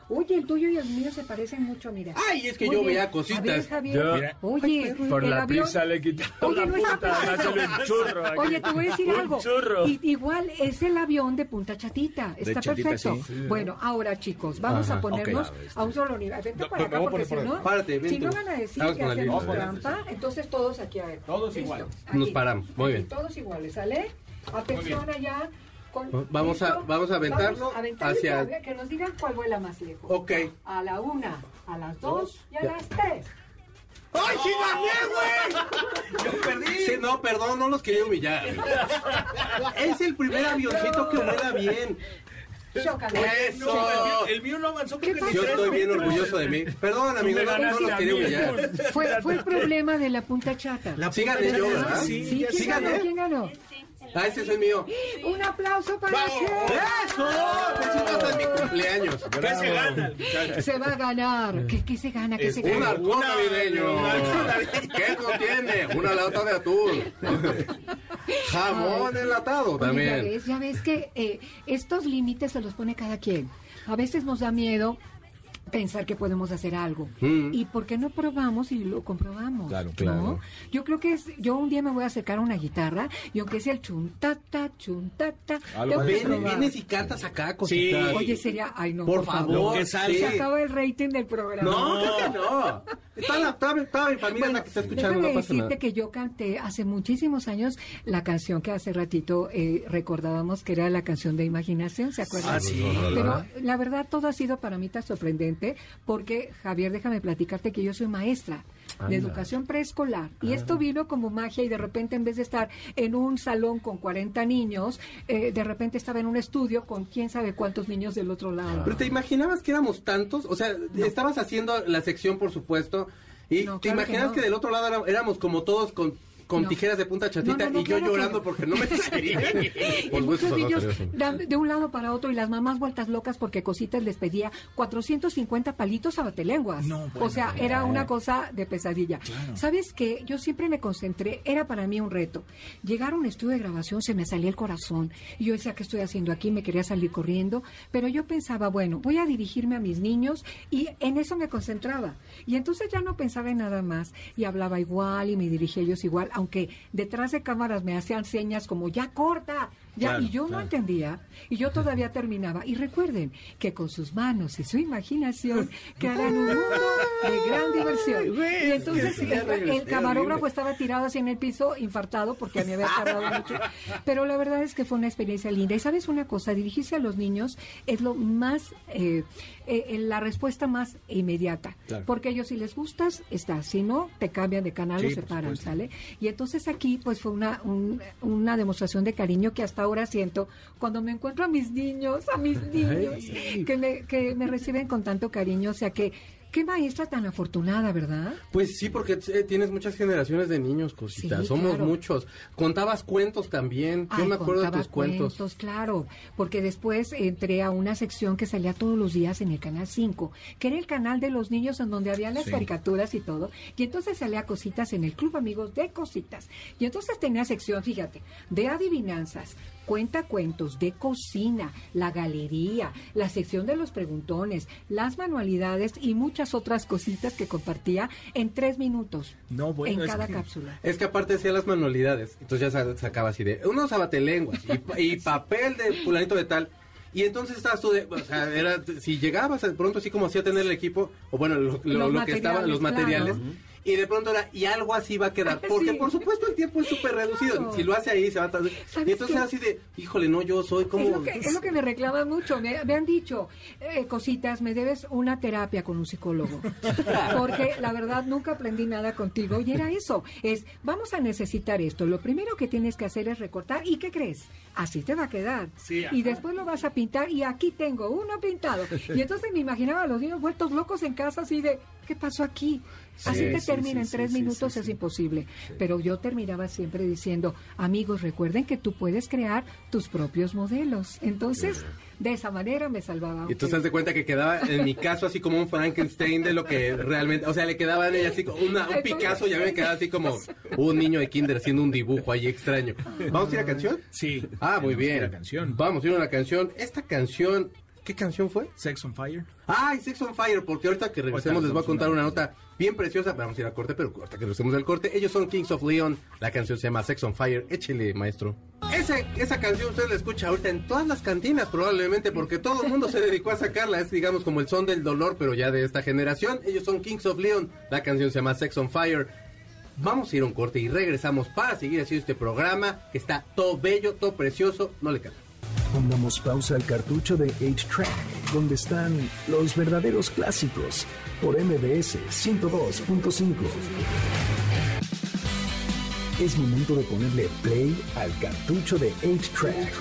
Speaker 3: Oye, el tuyo y el mío se parecen mucho, mira.
Speaker 1: Ay, es que
Speaker 3: Muy
Speaker 1: yo veía
Speaker 3: A ver,
Speaker 1: cositas.
Speaker 3: Javier.
Speaker 2: Yo-
Speaker 4: Mira.
Speaker 3: Oye,
Speaker 2: Por
Speaker 3: el
Speaker 2: la
Speaker 3: avión-
Speaker 2: prisa le he quitado
Speaker 3: Oye,
Speaker 2: la
Speaker 3: no
Speaker 2: punta. un churro aquí.
Speaker 3: Oye, te voy a decir
Speaker 2: Un
Speaker 3: algo.
Speaker 2: churro.
Speaker 3: I- igual es el avión de Punta Chatita. Está
Speaker 4: Chatita,
Speaker 3: perfecto.
Speaker 4: sí.
Speaker 3: Bueno, ahora chicos, vamos
Speaker 1: Ajá,
Speaker 3: a ponernos
Speaker 4: ok.
Speaker 3: a un solo nivel. Vente
Speaker 4: No,
Speaker 3: para acá
Speaker 4: a
Speaker 3: porque
Speaker 4: poner
Speaker 3: si
Speaker 4: por
Speaker 3: no, si no van a decir
Speaker 1: Vamos
Speaker 3: que
Speaker 1: la
Speaker 3: hacemos
Speaker 1: línea.
Speaker 3: trampa, entonces todos aquí a ver.
Speaker 4: Todos iguales.
Speaker 1: Nos paramos, muy bien.
Speaker 3: Todos iguales, ¿sale? Atención allá. Con-
Speaker 1: Vamos a- vamos a aventarlo
Speaker 3: Vamos a
Speaker 1: hacia-
Speaker 3: que- nos digan cuál vuela más lejos.
Speaker 1: Ok.
Speaker 3: A la una, a las dos y a las tres.
Speaker 1: ¡Ay, sí gané, güey! Yo perdí. Sí, no, perdón, no los quería humillar. *laughs* Es el primer avioncito que vuela bien. Eso.
Speaker 4: El mío no avanzó
Speaker 3: ¿Qué
Speaker 4: creo que
Speaker 3: pasó?
Speaker 1: Yo estoy bien orgulloso de mí. Perdón, amigo, no, no los quería humillar.
Speaker 3: Fue, fue el problema de la punta chata.
Speaker 4: La
Speaker 1: Síganle
Speaker 4: punta
Speaker 1: yo,
Speaker 4: de-
Speaker 1: ¿verdad?
Speaker 4: Sí,
Speaker 3: Sí,
Speaker 4: ya
Speaker 3: ¿quién. ¿Quién ganó?
Speaker 1: Ah, ese es el mío.
Speaker 3: Un aplauso para. Che.
Speaker 1: ¡Eso! Besitos en mi cumpleaños.
Speaker 4: ¿Qué se gana?
Speaker 3: Se va a ganar. ¿Qué, qué se gana? ¿Qué se
Speaker 1: Un
Speaker 3: gana?
Speaker 1: halcón navideño. ¿Qué contiene? Una lata de atún. Jamón enlatado
Speaker 3: Oye, ya
Speaker 1: también.
Speaker 3: ves, ya ves que eh, estos límites se los pone cada quien. A veces nos da miedo pensar que podemos hacer algo.
Speaker 1: Mm.
Speaker 3: ¿Y por qué no probamos y lo comprobamos?
Speaker 4: Claro,
Speaker 3: ¿no?
Speaker 4: claro.
Speaker 3: Yo creo que es, yo un día me voy a acercar a una guitarra y aunque sea el chuntata, chuntata.
Speaker 1: Ven,
Speaker 3: probar.
Speaker 1: vienes y cantas acá cositas.
Speaker 4: Sí.
Speaker 3: Oye, sería, ay no,
Speaker 1: Por favor,
Speaker 4: Lo que salga.
Speaker 3: Se acaba el rating del programa.
Speaker 1: No, creo que no. Está la, mi- toda mi familia la que está escuchando,
Speaker 3: déjame
Speaker 1: no pasa
Speaker 3: decirte
Speaker 1: nada.
Speaker 3: que yo canté hace muchísimos años la canción que hace ratito eh, recordábamos que era la canción de Imaginación, ¿se acuerdan?
Speaker 4: Ah, sí.
Speaker 3: Pero la verdad todo ha sido para mí tan sorprendente porque, Javier, déjame platicarte que yo soy maestra de educación preescolar y esto vino como magia y de repente en vez de estar en un salón con 40 niños, eh, de repente estaba en un estudio con quién sabe cuántos niños del otro lado.
Speaker 1: Pero te imaginabas que éramos tantos, o sea, estabas haciendo la sección, por supuesto, y
Speaker 3: No,
Speaker 1: te
Speaker 3: claro que no.
Speaker 1: que, del otro lado éramos como todos con, con
Speaker 3: No.
Speaker 1: tijeras de punta chatita
Speaker 3: No, no, no,
Speaker 1: y yo
Speaker 3: claro
Speaker 1: llorando porque no me *laughs* salía.
Speaker 3: Y
Speaker 1: Por
Speaker 3: muchos
Speaker 1: supuesto,
Speaker 3: niños de un lado para otro y las mamás vueltas locas porque Cositas les pedía 450 palitos a batelenguas.
Speaker 4: No, bueno,
Speaker 3: o sea,
Speaker 4: no.
Speaker 3: era una cosa de pesadilla. ¿Sabes qué? Yo siempre me concentré, era para mí un reto. Llegar a un estudio de grabación se me salía el corazón. Y yo decía, ¿qué estoy haciendo aquí? Me quería salir corriendo. Pero yo pensaba, bueno, voy a dirigirme a mis niños y en eso me concentraba. Y entonces ya no pensaba en nada más y hablaba igual y me dirigía a ellos igual, aunque detrás de cámaras me hacían señas como, ya corta. Ya,
Speaker 4: Claro,
Speaker 3: y yo no entendía y yo todavía terminaba. Y recuerden que con sus manos y su imaginación *laughs* crearán un mundo de gran diversión. Y entonces el, el camarógrafo estaba tirado así en el piso, infartado, porque a mí había tardado *laughs* mucho. Pero la verdad es que fue una experiencia linda. Y sabes una cosa, dirigirse a los niños es lo más, eh, eh, la respuesta más inmediata.
Speaker 4: Claro.
Speaker 3: Porque ellos si les gustas, está. Si no, te cambian de canal
Speaker 4: Sí,
Speaker 3: o se paran. ¿sale? Y entonces aquí pues fue una, un- una demostración de cariño que hasta ahora siento cuando me encuentro a mis niños, a mis niños, que me, que me reciben con tanto cariño, o sea que Qué maestra tan afortunada, ¿verdad?
Speaker 1: Pues sí, porque eh, tienes muchas generaciones de niños, cositas.
Speaker 3: Sí,
Speaker 1: Somos
Speaker 3: claro.
Speaker 1: muchos. Contabas cuentos también. Yo me acuerdo de tus cuentos.
Speaker 3: claro, porque después entré a una sección que salía todos los días en el canal 5, que era el canal de los niños en donde había las
Speaker 4: Sí.
Speaker 3: caricaturas y todo, y entonces salía cositas en el Club Amigos de Cositas. Y entonces tenía sección, fíjate, de adivinanzas, cuenta cuentos, de cocina, la galería, la sección de los preguntones, las manualidades y muchas otras cositas que compartía en tres minutos
Speaker 4: No, bueno,
Speaker 3: en
Speaker 4: es
Speaker 3: cada
Speaker 4: que-
Speaker 3: cápsula.
Speaker 1: Es que aparte hacía las manualidades. Entonces ya sa- sacaba así de unos abatelenguas y, y *laughs* papel de fulanito de tal. Y entonces estabas tú de, o sea, era, si llegabas de pronto así como hacía tener el equipo, o bueno, lo, lo-
Speaker 3: Los
Speaker 1: lo que estaba, los
Speaker 3: materiales,
Speaker 1: materiales, y de pronto era, y algo así va a quedar, *laughs* porque
Speaker 3: Sí.
Speaker 1: por supuesto el tiempo es súper reducido,
Speaker 3: Claro.
Speaker 1: si lo hace ahí se va a tardar.
Speaker 3: ¿Sabes
Speaker 1: Y entonces
Speaker 3: qué?
Speaker 1: así de, híjole, no, yo soy como...
Speaker 3: Es lo, que, es lo que me reclaman mucho. Me, me han dicho, eh, cositas, me debes una terapia con un psicólogo. *laughs* Porque la verdad nunca aprendí nada contigo y era eso. Es, vamos a necesitar esto. Lo primero que tienes que hacer es recortar. ¿Y qué crees? Así te va a quedar.
Speaker 4: Sí,
Speaker 3: y después lo vas a pintar y aquí tengo uno pintado. Y entonces me imaginaba a los niños vueltos locos en casa así de, ¿qué pasó aquí? Así
Speaker 2: sí,
Speaker 3: termina
Speaker 2: sí,
Speaker 3: en tres minutos,
Speaker 2: sí,
Speaker 3: es
Speaker 2: sí.
Speaker 3: imposible. Pero yo terminaba siempre diciendo, amigos, recuerden que tú puedes crear tus propios modelos. Entonces, de esa manera me salvaba.
Speaker 1: Y tú te cuenta que quedaba, en mi caso, así como un Frankenstein de lo que realmente, o sea, le quedaba a ella así como una- un Picasso y a mí me quedaba así como un niño de kinder haciendo un dibujo ahí extraño. ¿Vamos a ir a canción?
Speaker 4: Sí.
Speaker 1: Ah, muy
Speaker 4: que
Speaker 1: bien.
Speaker 4: a canción.
Speaker 1: Vamos a ir a una canción. Esta canción, ¿qué canción fue?
Speaker 4: Sex on Fire.
Speaker 1: Ay, Sex on Fire, porque ahorita que regresemos
Speaker 4: Ahorita
Speaker 1: les voy a contar una nota bien preciosa. Vamos a ir a corte, pero ahorita que regresemos del corte, ellos son Kings of Leon. La canción se llama Sex on Fire. Échele, maestro. Esa, esa canción usted la escucha ahorita en todas las cantinas, probablemente, porque todo el mundo se dedicó a sacarla. Es, digamos, como el son del dolor, pero ya de esta generación. Ellos son Kings of Leon. La canción se llama Sex on Fire. Vamos a ir a un corte y regresamos para seguir haciendo este programa que está todo bello, todo precioso. No le cambie.
Speaker 5: Pongamos pausa al cartucho de 8-Track, donde están los verdaderos clásicos, por MBS 102.5. Es momento de ponerle play al cartucho de 8-Track,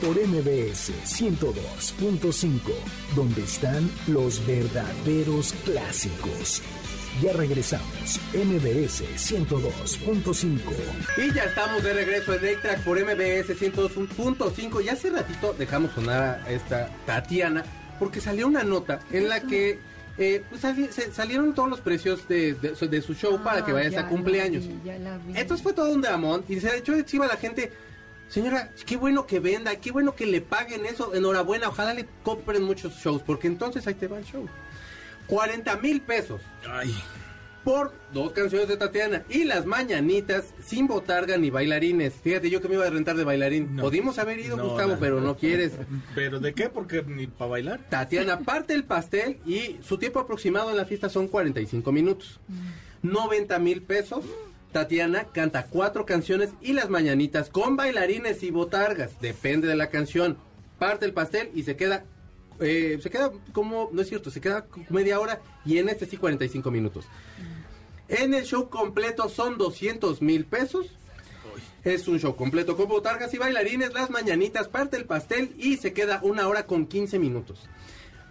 Speaker 5: por MBS 102.5, donde están los verdaderos clásicos. Ya regresamos, MBS 102.5.
Speaker 1: Y ya estamos de regreso en A-Track por MBS 102.5 y hace ratito dejamos sonar a esta Tatiana porque salió una nota en la que eh, pues, sali- se- salieron todos los precios de, de su- de su show para que
Speaker 3: Ah,
Speaker 1: vayas
Speaker 3: ya
Speaker 1: a cumpleaños.
Speaker 3: la vi, ya la vi.
Speaker 1: Entonces fue todo un dramón y se ha hecho encima la gente. Señora, qué bueno que venda, qué bueno que le paguen eso. Enhorabuena, ojalá le compren muchos shows, porque entonces ahí te va el show. 40 mil pesos
Speaker 4: Ay.
Speaker 1: por dos canciones de Tatiana y las mañanitas sin botarga ni bailarines. Fíjate, yo que me iba a rentar de bailarín.
Speaker 4: No.
Speaker 1: Haber ido,
Speaker 4: No,
Speaker 1: Gustavo,
Speaker 4: no.
Speaker 1: pero no quieres. *laughs*
Speaker 4: ¿Pero de qué? Porque ni para bailar.
Speaker 1: Tatiana *laughs* parte el pastel y su tiempo aproximado en la fiesta son 45 minutos. 90 mil pesos. Tatiana canta cuatro canciones y las mañanitas con bailarines y botargas. Depende de la canción. Parte el pastel y se queda. Eh, se queda como. No es cierto, se queda media hora y en este sí 45 minutos. En el show completo son 200 mil pesos. Es un show completo con botargas y bailarines, las mañanitas, parte el pastel y se queda una hora con 15 minutos.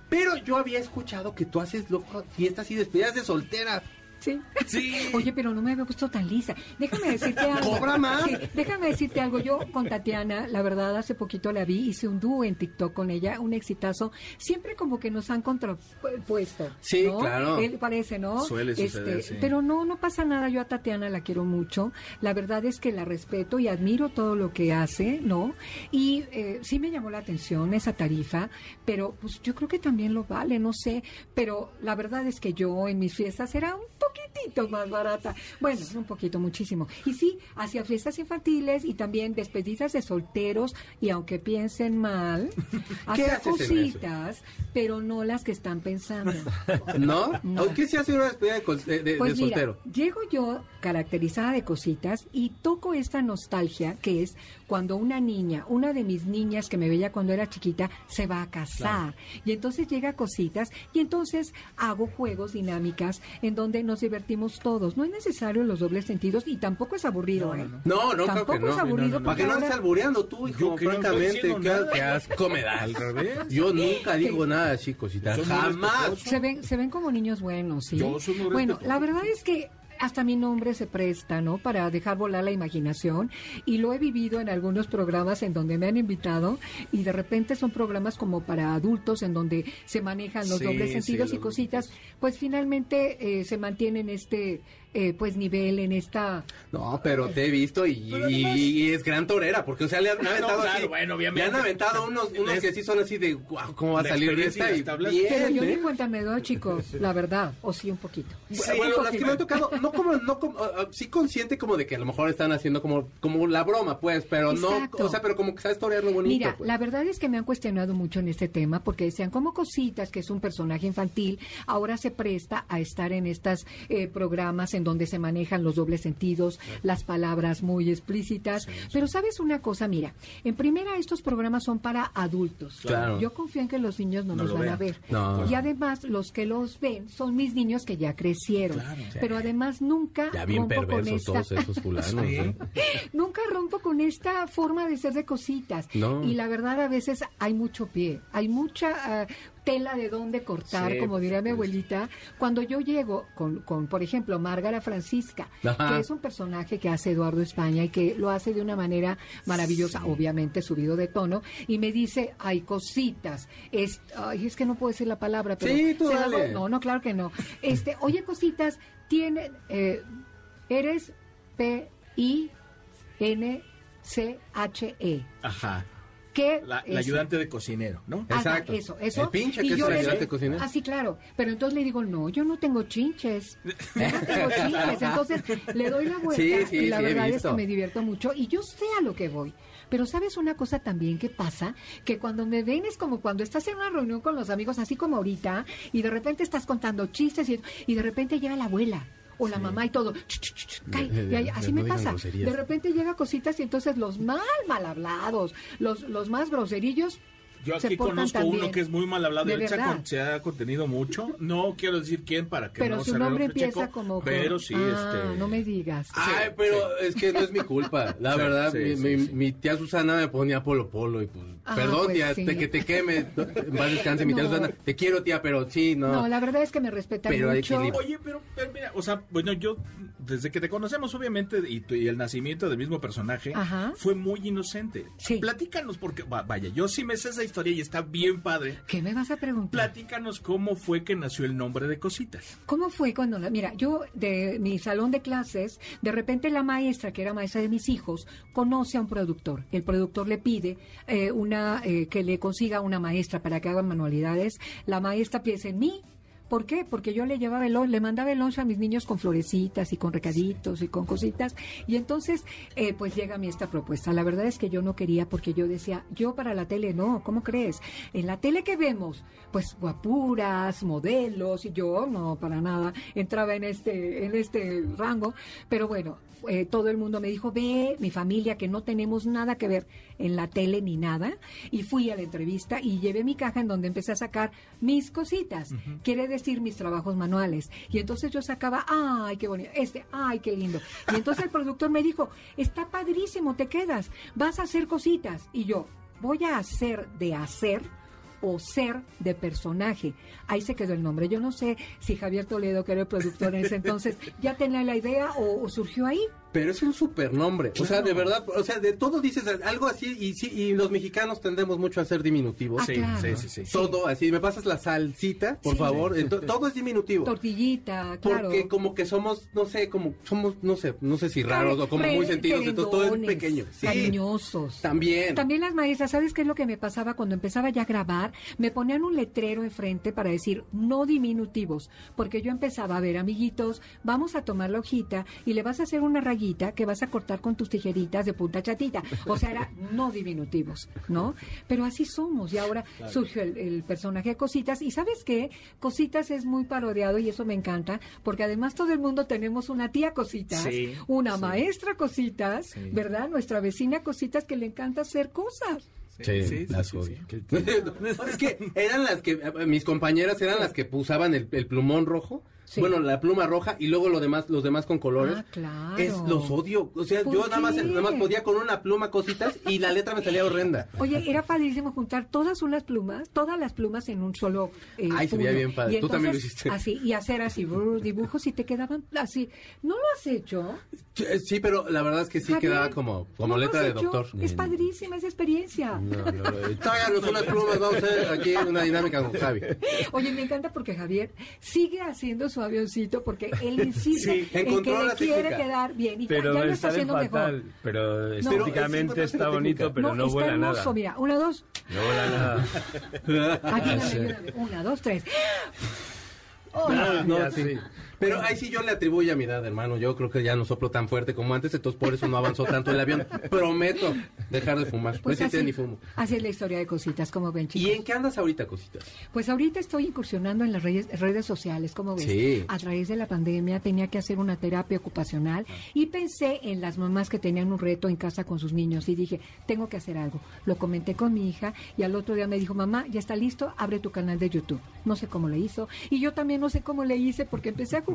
Speaker 1: Pero yo había escuchado que tú haces loco, fiestas y despedidas de soltera.
Speaker 3: Sí.
Speaker 4: Sí.
Speaker 3: Oye, pero no me había puesto tan lisa. Déjame decirte algo.
Speaker 1: ¿Cobra más?
Speaker 3: Sí, déjame decirte algo. Yo con Tatiana, la verdad, hace poquito la vi, hice un dúo en TikTok con ella, un exitazo. Siempre como que nos han contrapuesto.
Speaker 1: Sí,
Speaker 3: ¿no?
Speaker 1: claro.
Speaker 3: Él parece, ¿no? Este,
Speaker 4: Suele suceder, sí.
Speaker 3: Pero no, no pasa nada. Yo a Tatiana la quiero mucho. La verdad es que la respeto y admiro todo lo que hace, ¿no? Y eh, sí me llamó la atención esa tarifa, pero pues yo creo que también lo vale, no sé. Pero la verdad es que yo en mis fiestas era un poquitito más barata. Bueno, no un poquito, muchísimo. Y sí, hacía fiestas infantiles y también despedidas de solteros. Y aunque piensen mal, *laughs*
Speaker 1: eso?
Speaker 3: cositas, pero no las que están pensando. *laughs*
Speaker 1: ¿No?
Speaker 3: No.
Speaker 1: ¿O ¿Qué se hace una despedida de, de-
Speaker 3: Pues
Speaker 1: de
Speaker 3: mira,
Speaker 1: soltero?
Speaker 3: llego yo caracterizada de cositas y toco esta nostalgia que es cuando una niña, una de mis niñas que me veía cuando era chiquita, se va a casar. Y entonces llega cositas y entonces hago juegos, dinámicas, en donde nos divertimos todos. No es necesario los dobles sentidos y tampoco es aburrido, ¿eh?
Speaker 1: No, no,
Speaker 3: Tampoco
Speaker 1: creo que no.
Speaker 3: es aburrido
Speaker 1: Para que no
Speaker 3: porque
Speaker 1: andes albureando tú, hijo,
Speaker 4: Yo que no
Speaker 1: francamente. qué asco me.
Speaker 4: Al revés.
Speaker 1: Yo nunca digo nada, chicos.
Speaker 4: Soy muy
Speaker 1: Jamás.
Speaker 3: Se ven, se ven como niños buenos, ¿sí?
Speaker 4: Yo soy muy
Speaker 3: bueno, la verdad es que hasta mi nombre se presta, ¿no? Para dejar volar la imaginación. Y lo he vivido en algunos programas en donde me han invitado y de repente son programas como para adultos en donde se manejan los
Speaker 4: Sí,
Speaker 3: dobles
Speaker 4: sí,
Speaker 3: sentidos y cositas. Pues finalmente eh, se mantiene en este, eh, pues, nivel, en esta...
Speaker 1: No, pero te he visto y, y- y es gran torera, porque, o sea, le han *laughs* aventado
Speaker 4: claro,
Speaker 1: así.
Speaker 4: bueno, obviamente.
Speaker 1: Le han aventado unos, unos
Speaker 4: Es-
Speaker 1: que sí son así de, wow, ¿cómo va a salir de esta?
Speaker 4: y
Speaker 1: bien,
Speaker 3: Pero yo
Speaker 1: ¿eh?
Speaker 3: ni cuenta me doy, chicos, la verdad. O sí, un poquito.
Speaker 1: bueno, las que me han tocado, no como, no como, ah, ah, sí consciente como de que a lo mejor están haciendo como, como la broma, pues, pero
Speaker 3: Exacto.
Speaker 1: no, o sea, pero como que sabes torearlo bonito.
Speaker 3: Mira,
Speaker 1: pues.
Speaker 3: la verdad es que me han cuestionado mucho en este tema porque decían como cositas que es un personaje infantil, ahora se presta a estar en estos programas en donde se manejan los dobles sentidos, las palabras muy explícitas. Pero sabes una cosa, mira, en primera estos programas son para adultos.
Speaker 1: Claro.
Speaker 3: Yo confío en que los niños no,
Speaker 4: No
Speaker 3: nos
Speaker 4: lo
Speaker 3: van a ver.
Speaker 1: No.
Speaker 3: Y además los que los ven son mis niños que ya crecieron.
Speaker 4: Claro.
Speaker 3: Pero además nunca
Speaker 1: Ya bien
Speaker 3: rompo con esta...
Speaker 1: todos esos fulanos. ¿eh? *laughs*
Speaker 3: Nunca rompo con esta forma de ser de cositas.
Speaker 1: No.
Speaker 3: Y la verdad a veces hay mucho pie, hay mucha ah, tela de dónde cortar,
Speaker 4: Sí,
Speaker 3: como diría mi abuelita. Cuando yo llego con, con, por ejemplo, Márgara Francisca,
Speaker 1: Ajá.
Speaker 3: que es un personaje que hace Eduardo España y que lo hace de una manera maravillosa, obviamente subido de tono, y me dice, hay cositas. Es, ay, es que no puedo decir la palabra, pero...
Speaker 1: Sí, tú
Speaker 3: la no, no, claro que no. Este, *laughs* oye, cositas, tiene, eh, eres P-I... N-C-H-E.
Speaker 4: Ajá.
Speaker 3: Que
Speaker 4: La, la ayudante de cocinero, ¿no?
Speaker 1: Exacto.
Speaker 3: eso, eso.
Speaker 1: El pinche
Speaker 3: Y
Speaker 1: que es
Speaker 3: yo
Speaker 1: el
Speaker 3: le-
Speaker 1: ayudante cocinero.
Speaker 3: Ah, sí, claro. Pero entonces le digo, no, yo no tengo chinches. Yo *laughs* no tengo chinches. Entonces le doy la vuelta
Speaker 1: Sí, sí,
Speaker 3: y la
Speaker 1: sí,
Speaker 3: verdad es que me divierto mucho y yo sé a lo que voy. Pero sabes una cosa también que pasa, que cuando me ven es como cuando estás en una reunión con los amigos, así como ahorita, y de repente estás contando chistes y, y de repente llega la abuela. O la mamá y todo. cae. Y ahí- así me pasa.
Speaker 1: groserías.
Speaker 3: De repente llega cositas y entonces los mal mal hablados, los, los más groserillos,
Speaker 4: Yo aquí conozco
Speaker 3: también.
Speaker 4: uno que es muy mal hablado.
Speaker 3: De
Speaker 4: Él se ha,
Speaker 3: verdad.
Speaker 4: con- se ha contenido mucho. No quiero decir quién para que
Speaker 3: Pero
Speaker 4: no
Speaker 3: su
Speaker 4: se
Speaker 3: nombre empieza
Speaker 4: Checo,
Speaker 3: como...
Speaker 4: Pero sí,
Speaker 3: Ah,
Speaker 4: este...
Speaker 3: no me digas.
Speaker 1: Ay, pero es que no es mi culpa. La
Speaker 4: Sí,
Speaker 1: verdad,
Speaker 4: sí,
Speaker 1: mi,
Speaker 4: sí,
Speaker 1: mi-
Speaker 4: sí.
Speaker 1: mi tía Susana me ponía polo polo y pues,
Speaker 3: Ah,
Speaker 1: perdón,
Speaker 3: pues
Speaker 1: tía,
Speaker 3: sí.
Speaker 1: te- que te queme. En paz descanse, mi tía
Speaker 3: No.
Speaker 1: Susana. Te quiero, tía, pero sí, no.
Speaker 3: No, la verdad es que me respetan
Speaker 1: Pero
Speaker 3: mucho.
Speaker 4: Oye, pero, pero mira, o sea, bueno, yo desde que te conocemos, obviamente, y, y el nacimiento del mismo personaje
Speaker 3: Ajá.
Speaker 4: fue muy inocente.
Speaker 3: Sí.
Speaker 4: Platícanos, porque, va- vaya, yo sí me sé esa historia y está bien padre.
Speaker 3: ¿Qué me vas a preguntar?
Speaker 4: Platícanos cómo fue que nació el nombre de Cositas.
Speaker 3: ¿Cómo fue cuando, la- mira, yo de mi salón de clases, de repente la maestra, que era maestra de mis hijos, conoce a un productor. El productor le pide eh, una eh, que le consiga una maestra para que hagan manualidades. La maestra piensa en mí. ¿Por qué? Porque yo le llevaba el le mandaba el lunch a mis niños con florecitas y con recaditos y con cositas. Y entonces, eh, pues llega a mí esta propuesta. La verdad es que yo no quería porque yo decía, yo para la tele no, ¿cómo crees? En la tele que vemos, pues guapuras, modelos, y yo no, para nada, entraba en este, en este rango. Pero bueno, eh, todo el mundo me dijo, ve, mi familia, que no tenemos nada que ver en la tele ni nada. Y fui a la entrevista y llevé mi caja en donde empecé a sacar mis cositas. Quiere decir mis trabajos manuales. Y entonces yo sacaba, ay, qué bonito, este, ay, qué lindo. Y entonces el productor me dijo, está padrísimo, te quedas, vas a hacer cositas. Y yo, voy a hacer de hacer o ser de personaje. Ahí se quedó el nombre. Yo no sé si Javier Toledo, que era el productor en ese entonces, ya tenía la idea o, o surgió ahí.
Speaker 1: Pero es un supernombre. O sea, de verdad, o sea, de todo dices algo así y sí, y los mexicanos tendemos mucho a ser diminutivos.
Speaker 3: Ah,
Speaker 4: sí,
Speaker 3: claro.
Speaker 4: sí, sí, sí.
Speaker 1: Todo así, me pasas la salsita, por
Speaker 3: Sí.
Speaker 1: favor. Ento- todo es diminutivo.
Speaker 3: Tortillita, claro.
Speaker 1: Porque como que somos, no sé, como somos, no sé, no sé si raros o como muy sentidos, entonces todo es pequeño. Sí,
Speaker 3: Cariñosos.
Speaker 1: también.
Speaker 3: También las maestras, ¿sabes qué es lo que me pasaba cuando empezaba ya a grabar? Me ponían un letrero enfrente para decir no diminutivos, porque yo empezaba a ver, amiguitos, vamos a tomar la hojita y le vas a hacer una rayita que vas a cortar con tus tijeritas de punta chatita. O sea, era no diminutivos, ¿no? Pero así somos y ahora surgió el, el personaje de Cositas y ¿sabes qué? Cositas es muy parodiado y eso me encanta, porque además todo el mundo tenemos una tía Cositas,
Speaker 4: Sí,
Speaker 3: una
Speaker 4: sí.
Speaker 3: maestra Cositas,
Speaker 4: Sí.
Speaker 3: ¿verdad? Nuestra vecina Cositas que le encanta hacer cosas.
Speaker 1: Sí, las
Speaker 4: sí,
Speaker 1: odio.
Speaker 4: sí. *laughs*
Speaker 1: es que eran las que, mis compañeras eran las que usaban el, el plumón rojo.
Speaker 3: Sí.
Speaker 1: Bueno, la pluma roja y luego lo demás, los demás con colores.
Speaker 3: Ah, claro.
Speaker 1: Es, los odio. O sea,
Speaker 3: ¿Por
Speaker 1: yo nada más, nada más podía con una pluma cositas y la letra me salía horrenda.
Speaker 3: Oye, era padrísimo juntar todas unas plumas, todas las plumas en un solo. eh,
Speaker 1: Ay, se veía
Speaker 3: puño.
Speaker 1: bien padre.
Speaker 3: Y
Speaker 1: Tú también lo
Speaker 3: entonces,
Speaker 1: hiciste.
Speaker 3: Así, y hacer así dibujos y te quedaban así. ¿No lo has hecho?
Speaker 1: Sí, pero la verdad es que sí
Speaker 3: Javier,
Speaker 1: quedaba como, como
Speaker 3: ¿no lo
Speaker 1: letra de doctor.
Speaker 3: Es padrísima esa experiencia.
Speaker 2: No, no.
Speaker 1: Tráiganos unas plumas, vamos a hacer aquí una dinámica con Javi.
Speaker 3: Oye, me encanta porque Javier sigue haciendo su avioncito porque él *laughs* insiste
Speaker 1: Sí,
Speaker 3: en que le quiere quedar bien y
Speaker 2: Pero
Speaker 3: ya lo está haciendo
Speaker 2: fatal.
Speaker 3: mejor.
Speaker 2: Pero estéticamente
Speaker 1: es
Speaker 2: está bonito, pero no,
Speaker 3: está
Speaker 2: vuela
Speaker 3: hermoso,
Speaker 2: nada.
Speaker 3: mira, una, dos.
Speaker 2: No vuela nada.
Speaker 3: Ayúdame, *laughs*
Speaker 2: sí.
Speaker 3: ayúdame. Una, dos, tres.
Speaker 1: No,
Speaker 2: Ah,
Speaker 1: no,
Speaker 2: ya,
Speaker 1: sí. Pero ahí sí yo le atribuyo a mi edad, hermano. Yo creo que ya no soplo tan fuerte como antes, entonces por eso no avanzó tanto el avión. *laughs* Prometo dejar de fumar.
Speaker 3: Pues
Speaker 1: no
Speaker 3: así,
Speaker 1: ni fumo.
Speaker 3: así es la historia de cositas, como ven, chicos.
Speaker 1: ¿Y en qué andas ahorita, cositas?
Speaker 3: Pues ahorita estoy incursionando en las redes, redes sociales, como ves.
Speaker 1: Sí.
Speaker 3: A través de la pandemia tenía que hacer una terapia ocupacional y pensé en las mamás que tenían un reto en casa con sus niños y dije, tengo que hacer algo. Lo comenté con mi hija y al otro día me dijo, mamá, ya está listo, abre tu canal de YouTube. No sé cómo le hizo y yo también no sé cómo le hice porque empecé a jugar,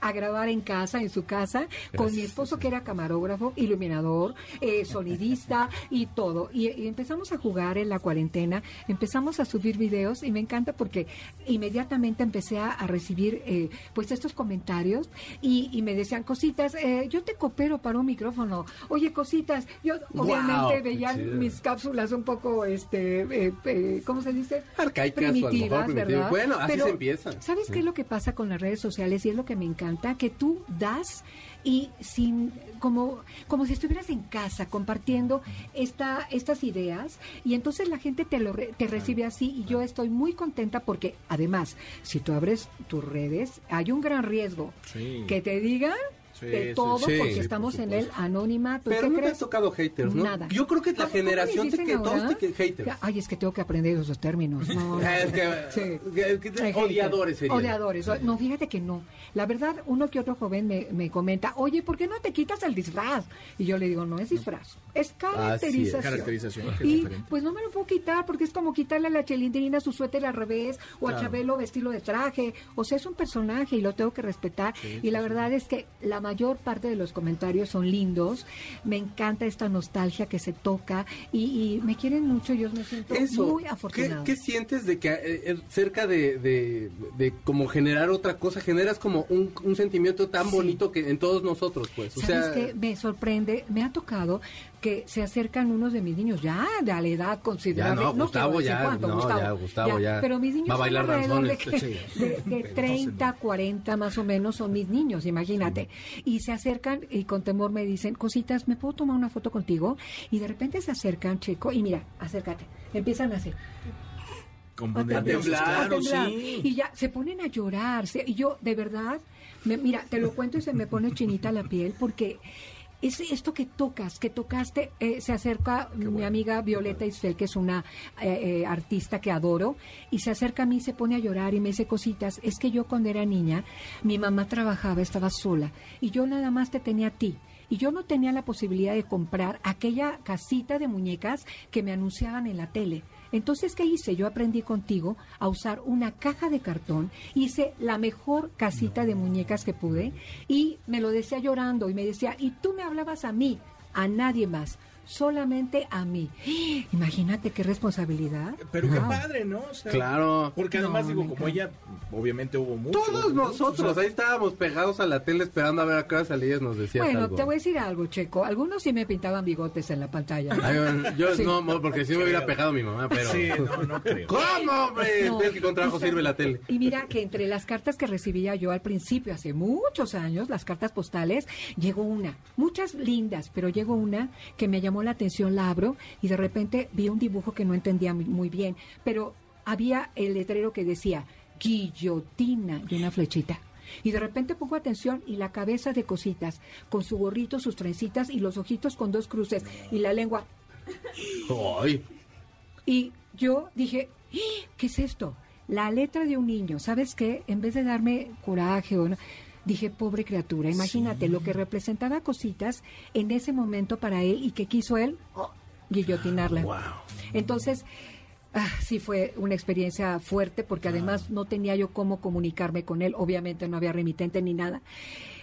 Speaker 3: a grabar en casa, en su casa, con mi esposo que era camarógrafo, iluminador, eh, sonidista y todo. Y, y empezamos a jugar en la cuarentena, empezamos a subir videos y me encanta porque inmediatamente empecé a, a recibir eh, pues estos comentarios y, y me decían cositas, eh, yo te coopero para un micrófono, oye cositas, yo obviamente
Speaker 1: Wow,
Speaker 3: veía
Speaker 2: qué chido.
Speaker 3: mis cápsulas un poco, este, eh, eh, ¿cómo se dice?
Speaker 1: Arcaicas o a lo mejor
Speaker 3: primitivas. ¿verdad?
Speaker 1: Bueno, así
Speaker 3: Pero,
Speaker 1: se empieza.
Speaker 3: ¿Sabes qué es lo que pasa con las redes sociales y es lo que me encanta? Que tú das y sin como como si estuvieras en casa compartiendo esta estas ideas y entonces la gente te lo re- te recibe así y yo estoy muy contenta porque además si tú abres tus redes hay un gran riesgo
Speaker 4: Sí.
Speaker 3: que te digan
Speaker 4: Sí,
Speaker 3: de todo
Speaker 1: sí,
Speaker 3: porque
Speaker 1: por
Speaker 3: estamos en el anonimato ¿Y
Speaker 1: Pero no te
Speaker 3: crees?
Speaker 1: has tocado haters, ¿no?
Speaker 3: Nada.
Speaker 1: Yo creo que la
Speaker 3: ¿Cómo- cómo les
Speaker 1: generación te
Speaker 3: dicen
Speaker 1: que todos te haters.
Speaker 3: Ay, es que tengo que aprender esos términos. No, *laughs*
Speaker 1: Es
Speaker 3: no.
Speaker 1: que,
Speaker 3: Sí.
Speaker 1: que- que-
Speaker 3: Hay
Speaker 1: odiadores serían.
Speaker 3: Odiadores. No, fíjate que no. La verdad, uno que otro joven me, me comenta, oye, ¿por qué no te quitas el disfraz? Y yo le digo, no es disfraz, es caracterización.
Speaker 4: Caracterización, que es
Speaker 3: y pues no me lo puedo quitar porque es como quitarle a la chelindrina su suéter al revés o a. Chabelo vestirlo de traje. O sea, es un personaje y lo tengo que respetar. y la verdad es que la mayor parte de los comentarios son lindos. Me encanta esta nostalgia que se toca y, y me quieren mucho. Yo me siento
Speaker 1: Eso,
Speaker 3: muy
Speaker 1: ¿qué,
Speaker 3: afortunada.
Speaker 1: qué sientes de que eh, eh, cerca de, de, de como generar otra cosa, generas como un, un sentimiento tan
Speaker 3: Sí.
Speaker 1: bonito que en todos nosotros, pues? O
Speaker 3: ¿Sabes
Speaker 1: sea,
Speaker 3: qué? Me sorprende, me ha tocado que se acercan unos de mis niños ya de a la edad considerable.
Speaker 1: Ya no, Gustavo ya,
Speaker 3: cuánto,
Speaker 1: no, ya, Gustavo ya
Speaker 3: Pero mis niños
Speaker 1: va a
Speaker 3: son
Speaker 1: bailar
Speaker 3: alrededor de,
Speaker 1: danzones.
Speaker 3: que- de, de 30, 40 más o menos son mis niños, imagínate. Y se acercan y con temor me dicen, cositas, ¿me puedo tomar una foto contigo? Y de repente se acercan, chico, y mira, acércate. Empiezan así.
Speaker 4: Como
Speaker 3: a
Speaker 4: nerviosos,
Speaker 3: temblar, a temblar.
Speaker 4: sí.
Speaker 3: Y ya se ponen a llorar. y yo, de verdad, me- mira, te lo cuento y se me pone chinita la piel porque es esto que tocas, que tocaste, eh, se acerca mi amiga Violeta Isfel, que es una eh, eh, artista que adoro, y se acerca a mí, se pone a llorar y me dice cositas. Es que yo cuando era niña, mi mamá trabajaba, estaba sola, y yo nada más te tenía a ti. Y yo no tenía la posibilidad de comprar aquella casita de muñecas que me anunciaban en la tele. Entonces, ¿qué hice? Yo aprendí contigo a usar una caja de cartón, hice la mejor casita de muñecas que pude y me lo decía llorando y me decía, y tú me hablabas a mí, a nadie más, solamente a mí. Imagínate qué responsabilidad.
Speaker 4: Pero qué padre, ¿no? O sea,
Speaker 1: Claro.
Speaker 4: Porque
Speaker 3: No,
Speaker 4: además, digo,
Speaker 3: me
Speaker 4: como ella, obviamente hubo muchos.
Speaker 1: Todos
Speaker 4: ¿no?
Speaker 1: nosotros,
Speaker 4: O sea,
Speaker 1: ahí estábamos pegados a la tele esperando a ver a qué hora salías, nos decías
Speaker 3: Bueno,
Speaker 1: algo.
Speaker 3: te voy a decir algo, Checo. Algunos sí me pintaban bigotes en la pantalla. *laughs*
Speaker 1: Ay, bueno, yo
Speaker 3: Sí.
Speaker 1: no, porque sí me hubiera pegado mi mamá, pero...
Speaker 4: Sí, no, no *laughs* creo.
Speaker 1: ¿Cómo, hombre?
Speaker 3: No.
Speaker 1: ¿Ves que con trabajo sirve la tele?
Speaker 3: Y mira que entre las cartas que recibía yo al principio, hace muchos años, las cartas postales, llegó una, muchas lindas, pero llegó una que me llamó la atención, la abro y de repente vi un dibujo que no entendía muy, bien, pero había el letrero que decía guillotina y una flechita. Y de repente pongo atención y la cabeza de cositas, con su gorrito, sus trencitas y los ojitos con dos cruces y la lengua
Speaker 1: Ay,
Speaker 3: y yo dije, "¡Ah! ¿qué es esto? La letra de un niño, ¿sabes qué? En vez de darme coraje o no, dije, pobre criatura, imagínate lo que representaba cositas en ese momento para él y que quiso él oh, guillotinarla. Entonces, Ah, sí fue una experiencia fuerte porque además no tenía yo cómo comunicarme con él, obviamente no había remitente ni nada.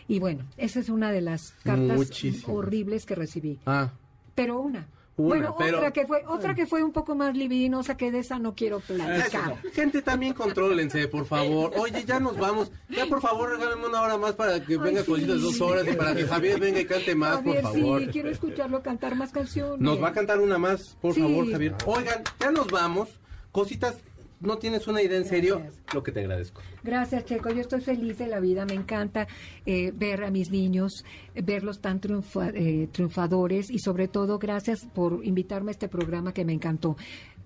Speaker 3: Y bueno, esa es una de las cartas horribles que recibí.
Speaker 1: Ah,
Speaker 3: Pero una.
Speaker 1: Una,
Speaker 3: bueno,
Speaker 1: pero-
Speaker 3: otra que fue otra que fue un poco más libidinosa que de esa no quiero platicar.
Speaker 1: gente, también contrólense, por favor. Oye, ya nos vamos. Ya, por favor, regálenme una hora más para que venga
Speaker 3: sí.
Speaker 1: Cositas dos horas y para que Javier venga y cante más, por favor.
Speaker 3: sí, quiero escucharlo cantar más canciones.
Speaker 1: Nos va a cantar una más, por
Speaker 3: Sí.
Speaker 1: favor, Javier. Oigan, ya nos vamos. Cositas, no tienes una idea en serio,
Speaker 3: Gracias.
Speaker 1: lo que te agradezco.
Speaker 3: Gracias, Checo. Yo estoy feliz de la vida. Me encanta eh, ver a mis niños, eh, verlos tan triunfa- eh, triunfadores y sobre todo gracias por invitarme a este programa que me encantó.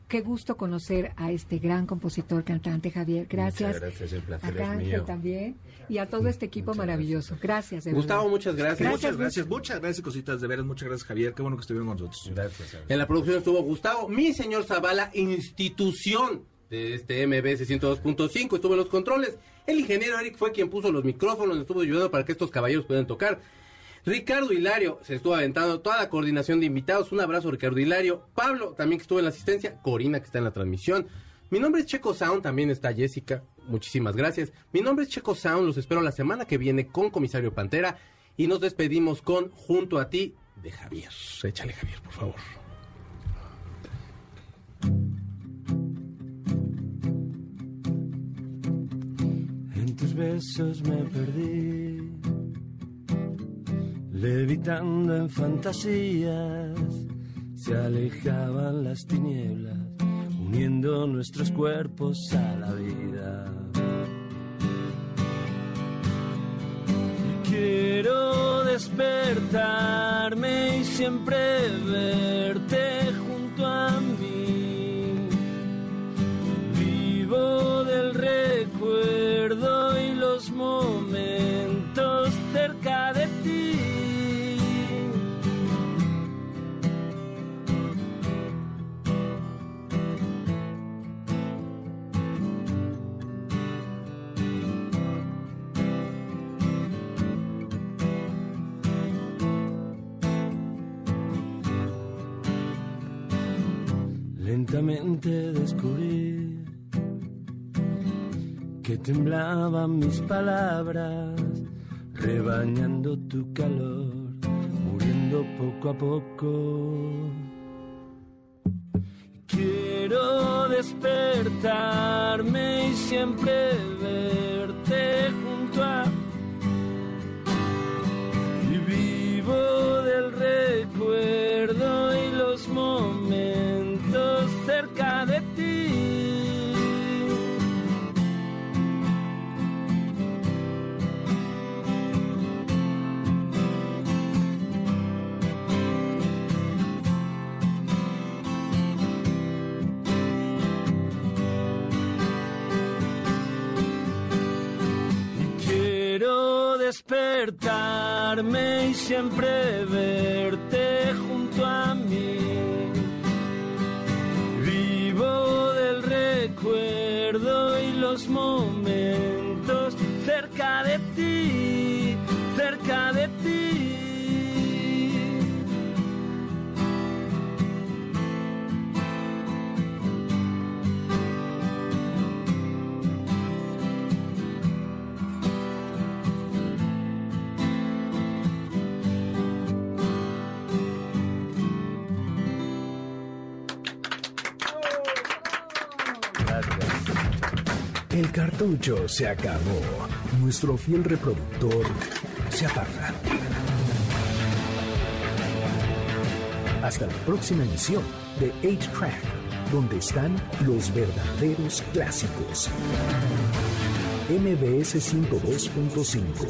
Speaker 3: Qué gusto conocer a este gran compositor, cantante Javier. Gracias.
Speaker 2: Muchas gracias, el placer
Speaker 3: a
Speaker 2: es mío.
Speaker 3: también y a todo este equipo maravilloso. Gracias, de
Speaker 1: Gustavo,
Speaker 3: verdad.
Speaker 1: muchas gracias.
Speaker 3: Gracias,
Speaker 4: Muchas gracias, muchas gracias, cositas, de veras, muchas gracias, Javier. Qué bueno que estuvieron con nosotros.
Speaker 2: Gracias.
Speaker 1: En la producción estuvo Gustavo, mi señor Zavala, institución de este MBS 102.5, estuvo en los controles. El ingeniero Eric fue quien puso los micrófonos, estuvo ayudando para que estos caballeros puedan tocar. Ricardo Hilario se estuvo aventando toda la coordinación de invitados. Un abrazo, Ricardo Hilario. Pablo también que estuvo en la asistencia. Corina que está en la transmisión. Mi nombre es Checo Sound, también está Jessica. Muchísimas gracias. Mi nombre es Checo Sound, los espero la semana que viene con Comisario Pantera. Y nos despedimos con Junto a ti de Javier. Échale Javier, por favor.
Speaker 2: Besos me perdí, levitando en fantasías, se alejaban las tinieblas, uniendo nuestros cuerpos a la vida. Quiero despertarme y siempre verte Lentamente descubrí que temblaban mis palabras, rebañando tu calor, muriendo poco a poco. Quiero despertarme y siempre verte junto a y vivo del recuerdo despertarme y siempre verte
Speaker 5: cartucho se acabó. Nuestro fiel reproductor se apaga. Hasta la próxima emisión de 8-Track, donde están los verdaderos clásicos. MBS 102.5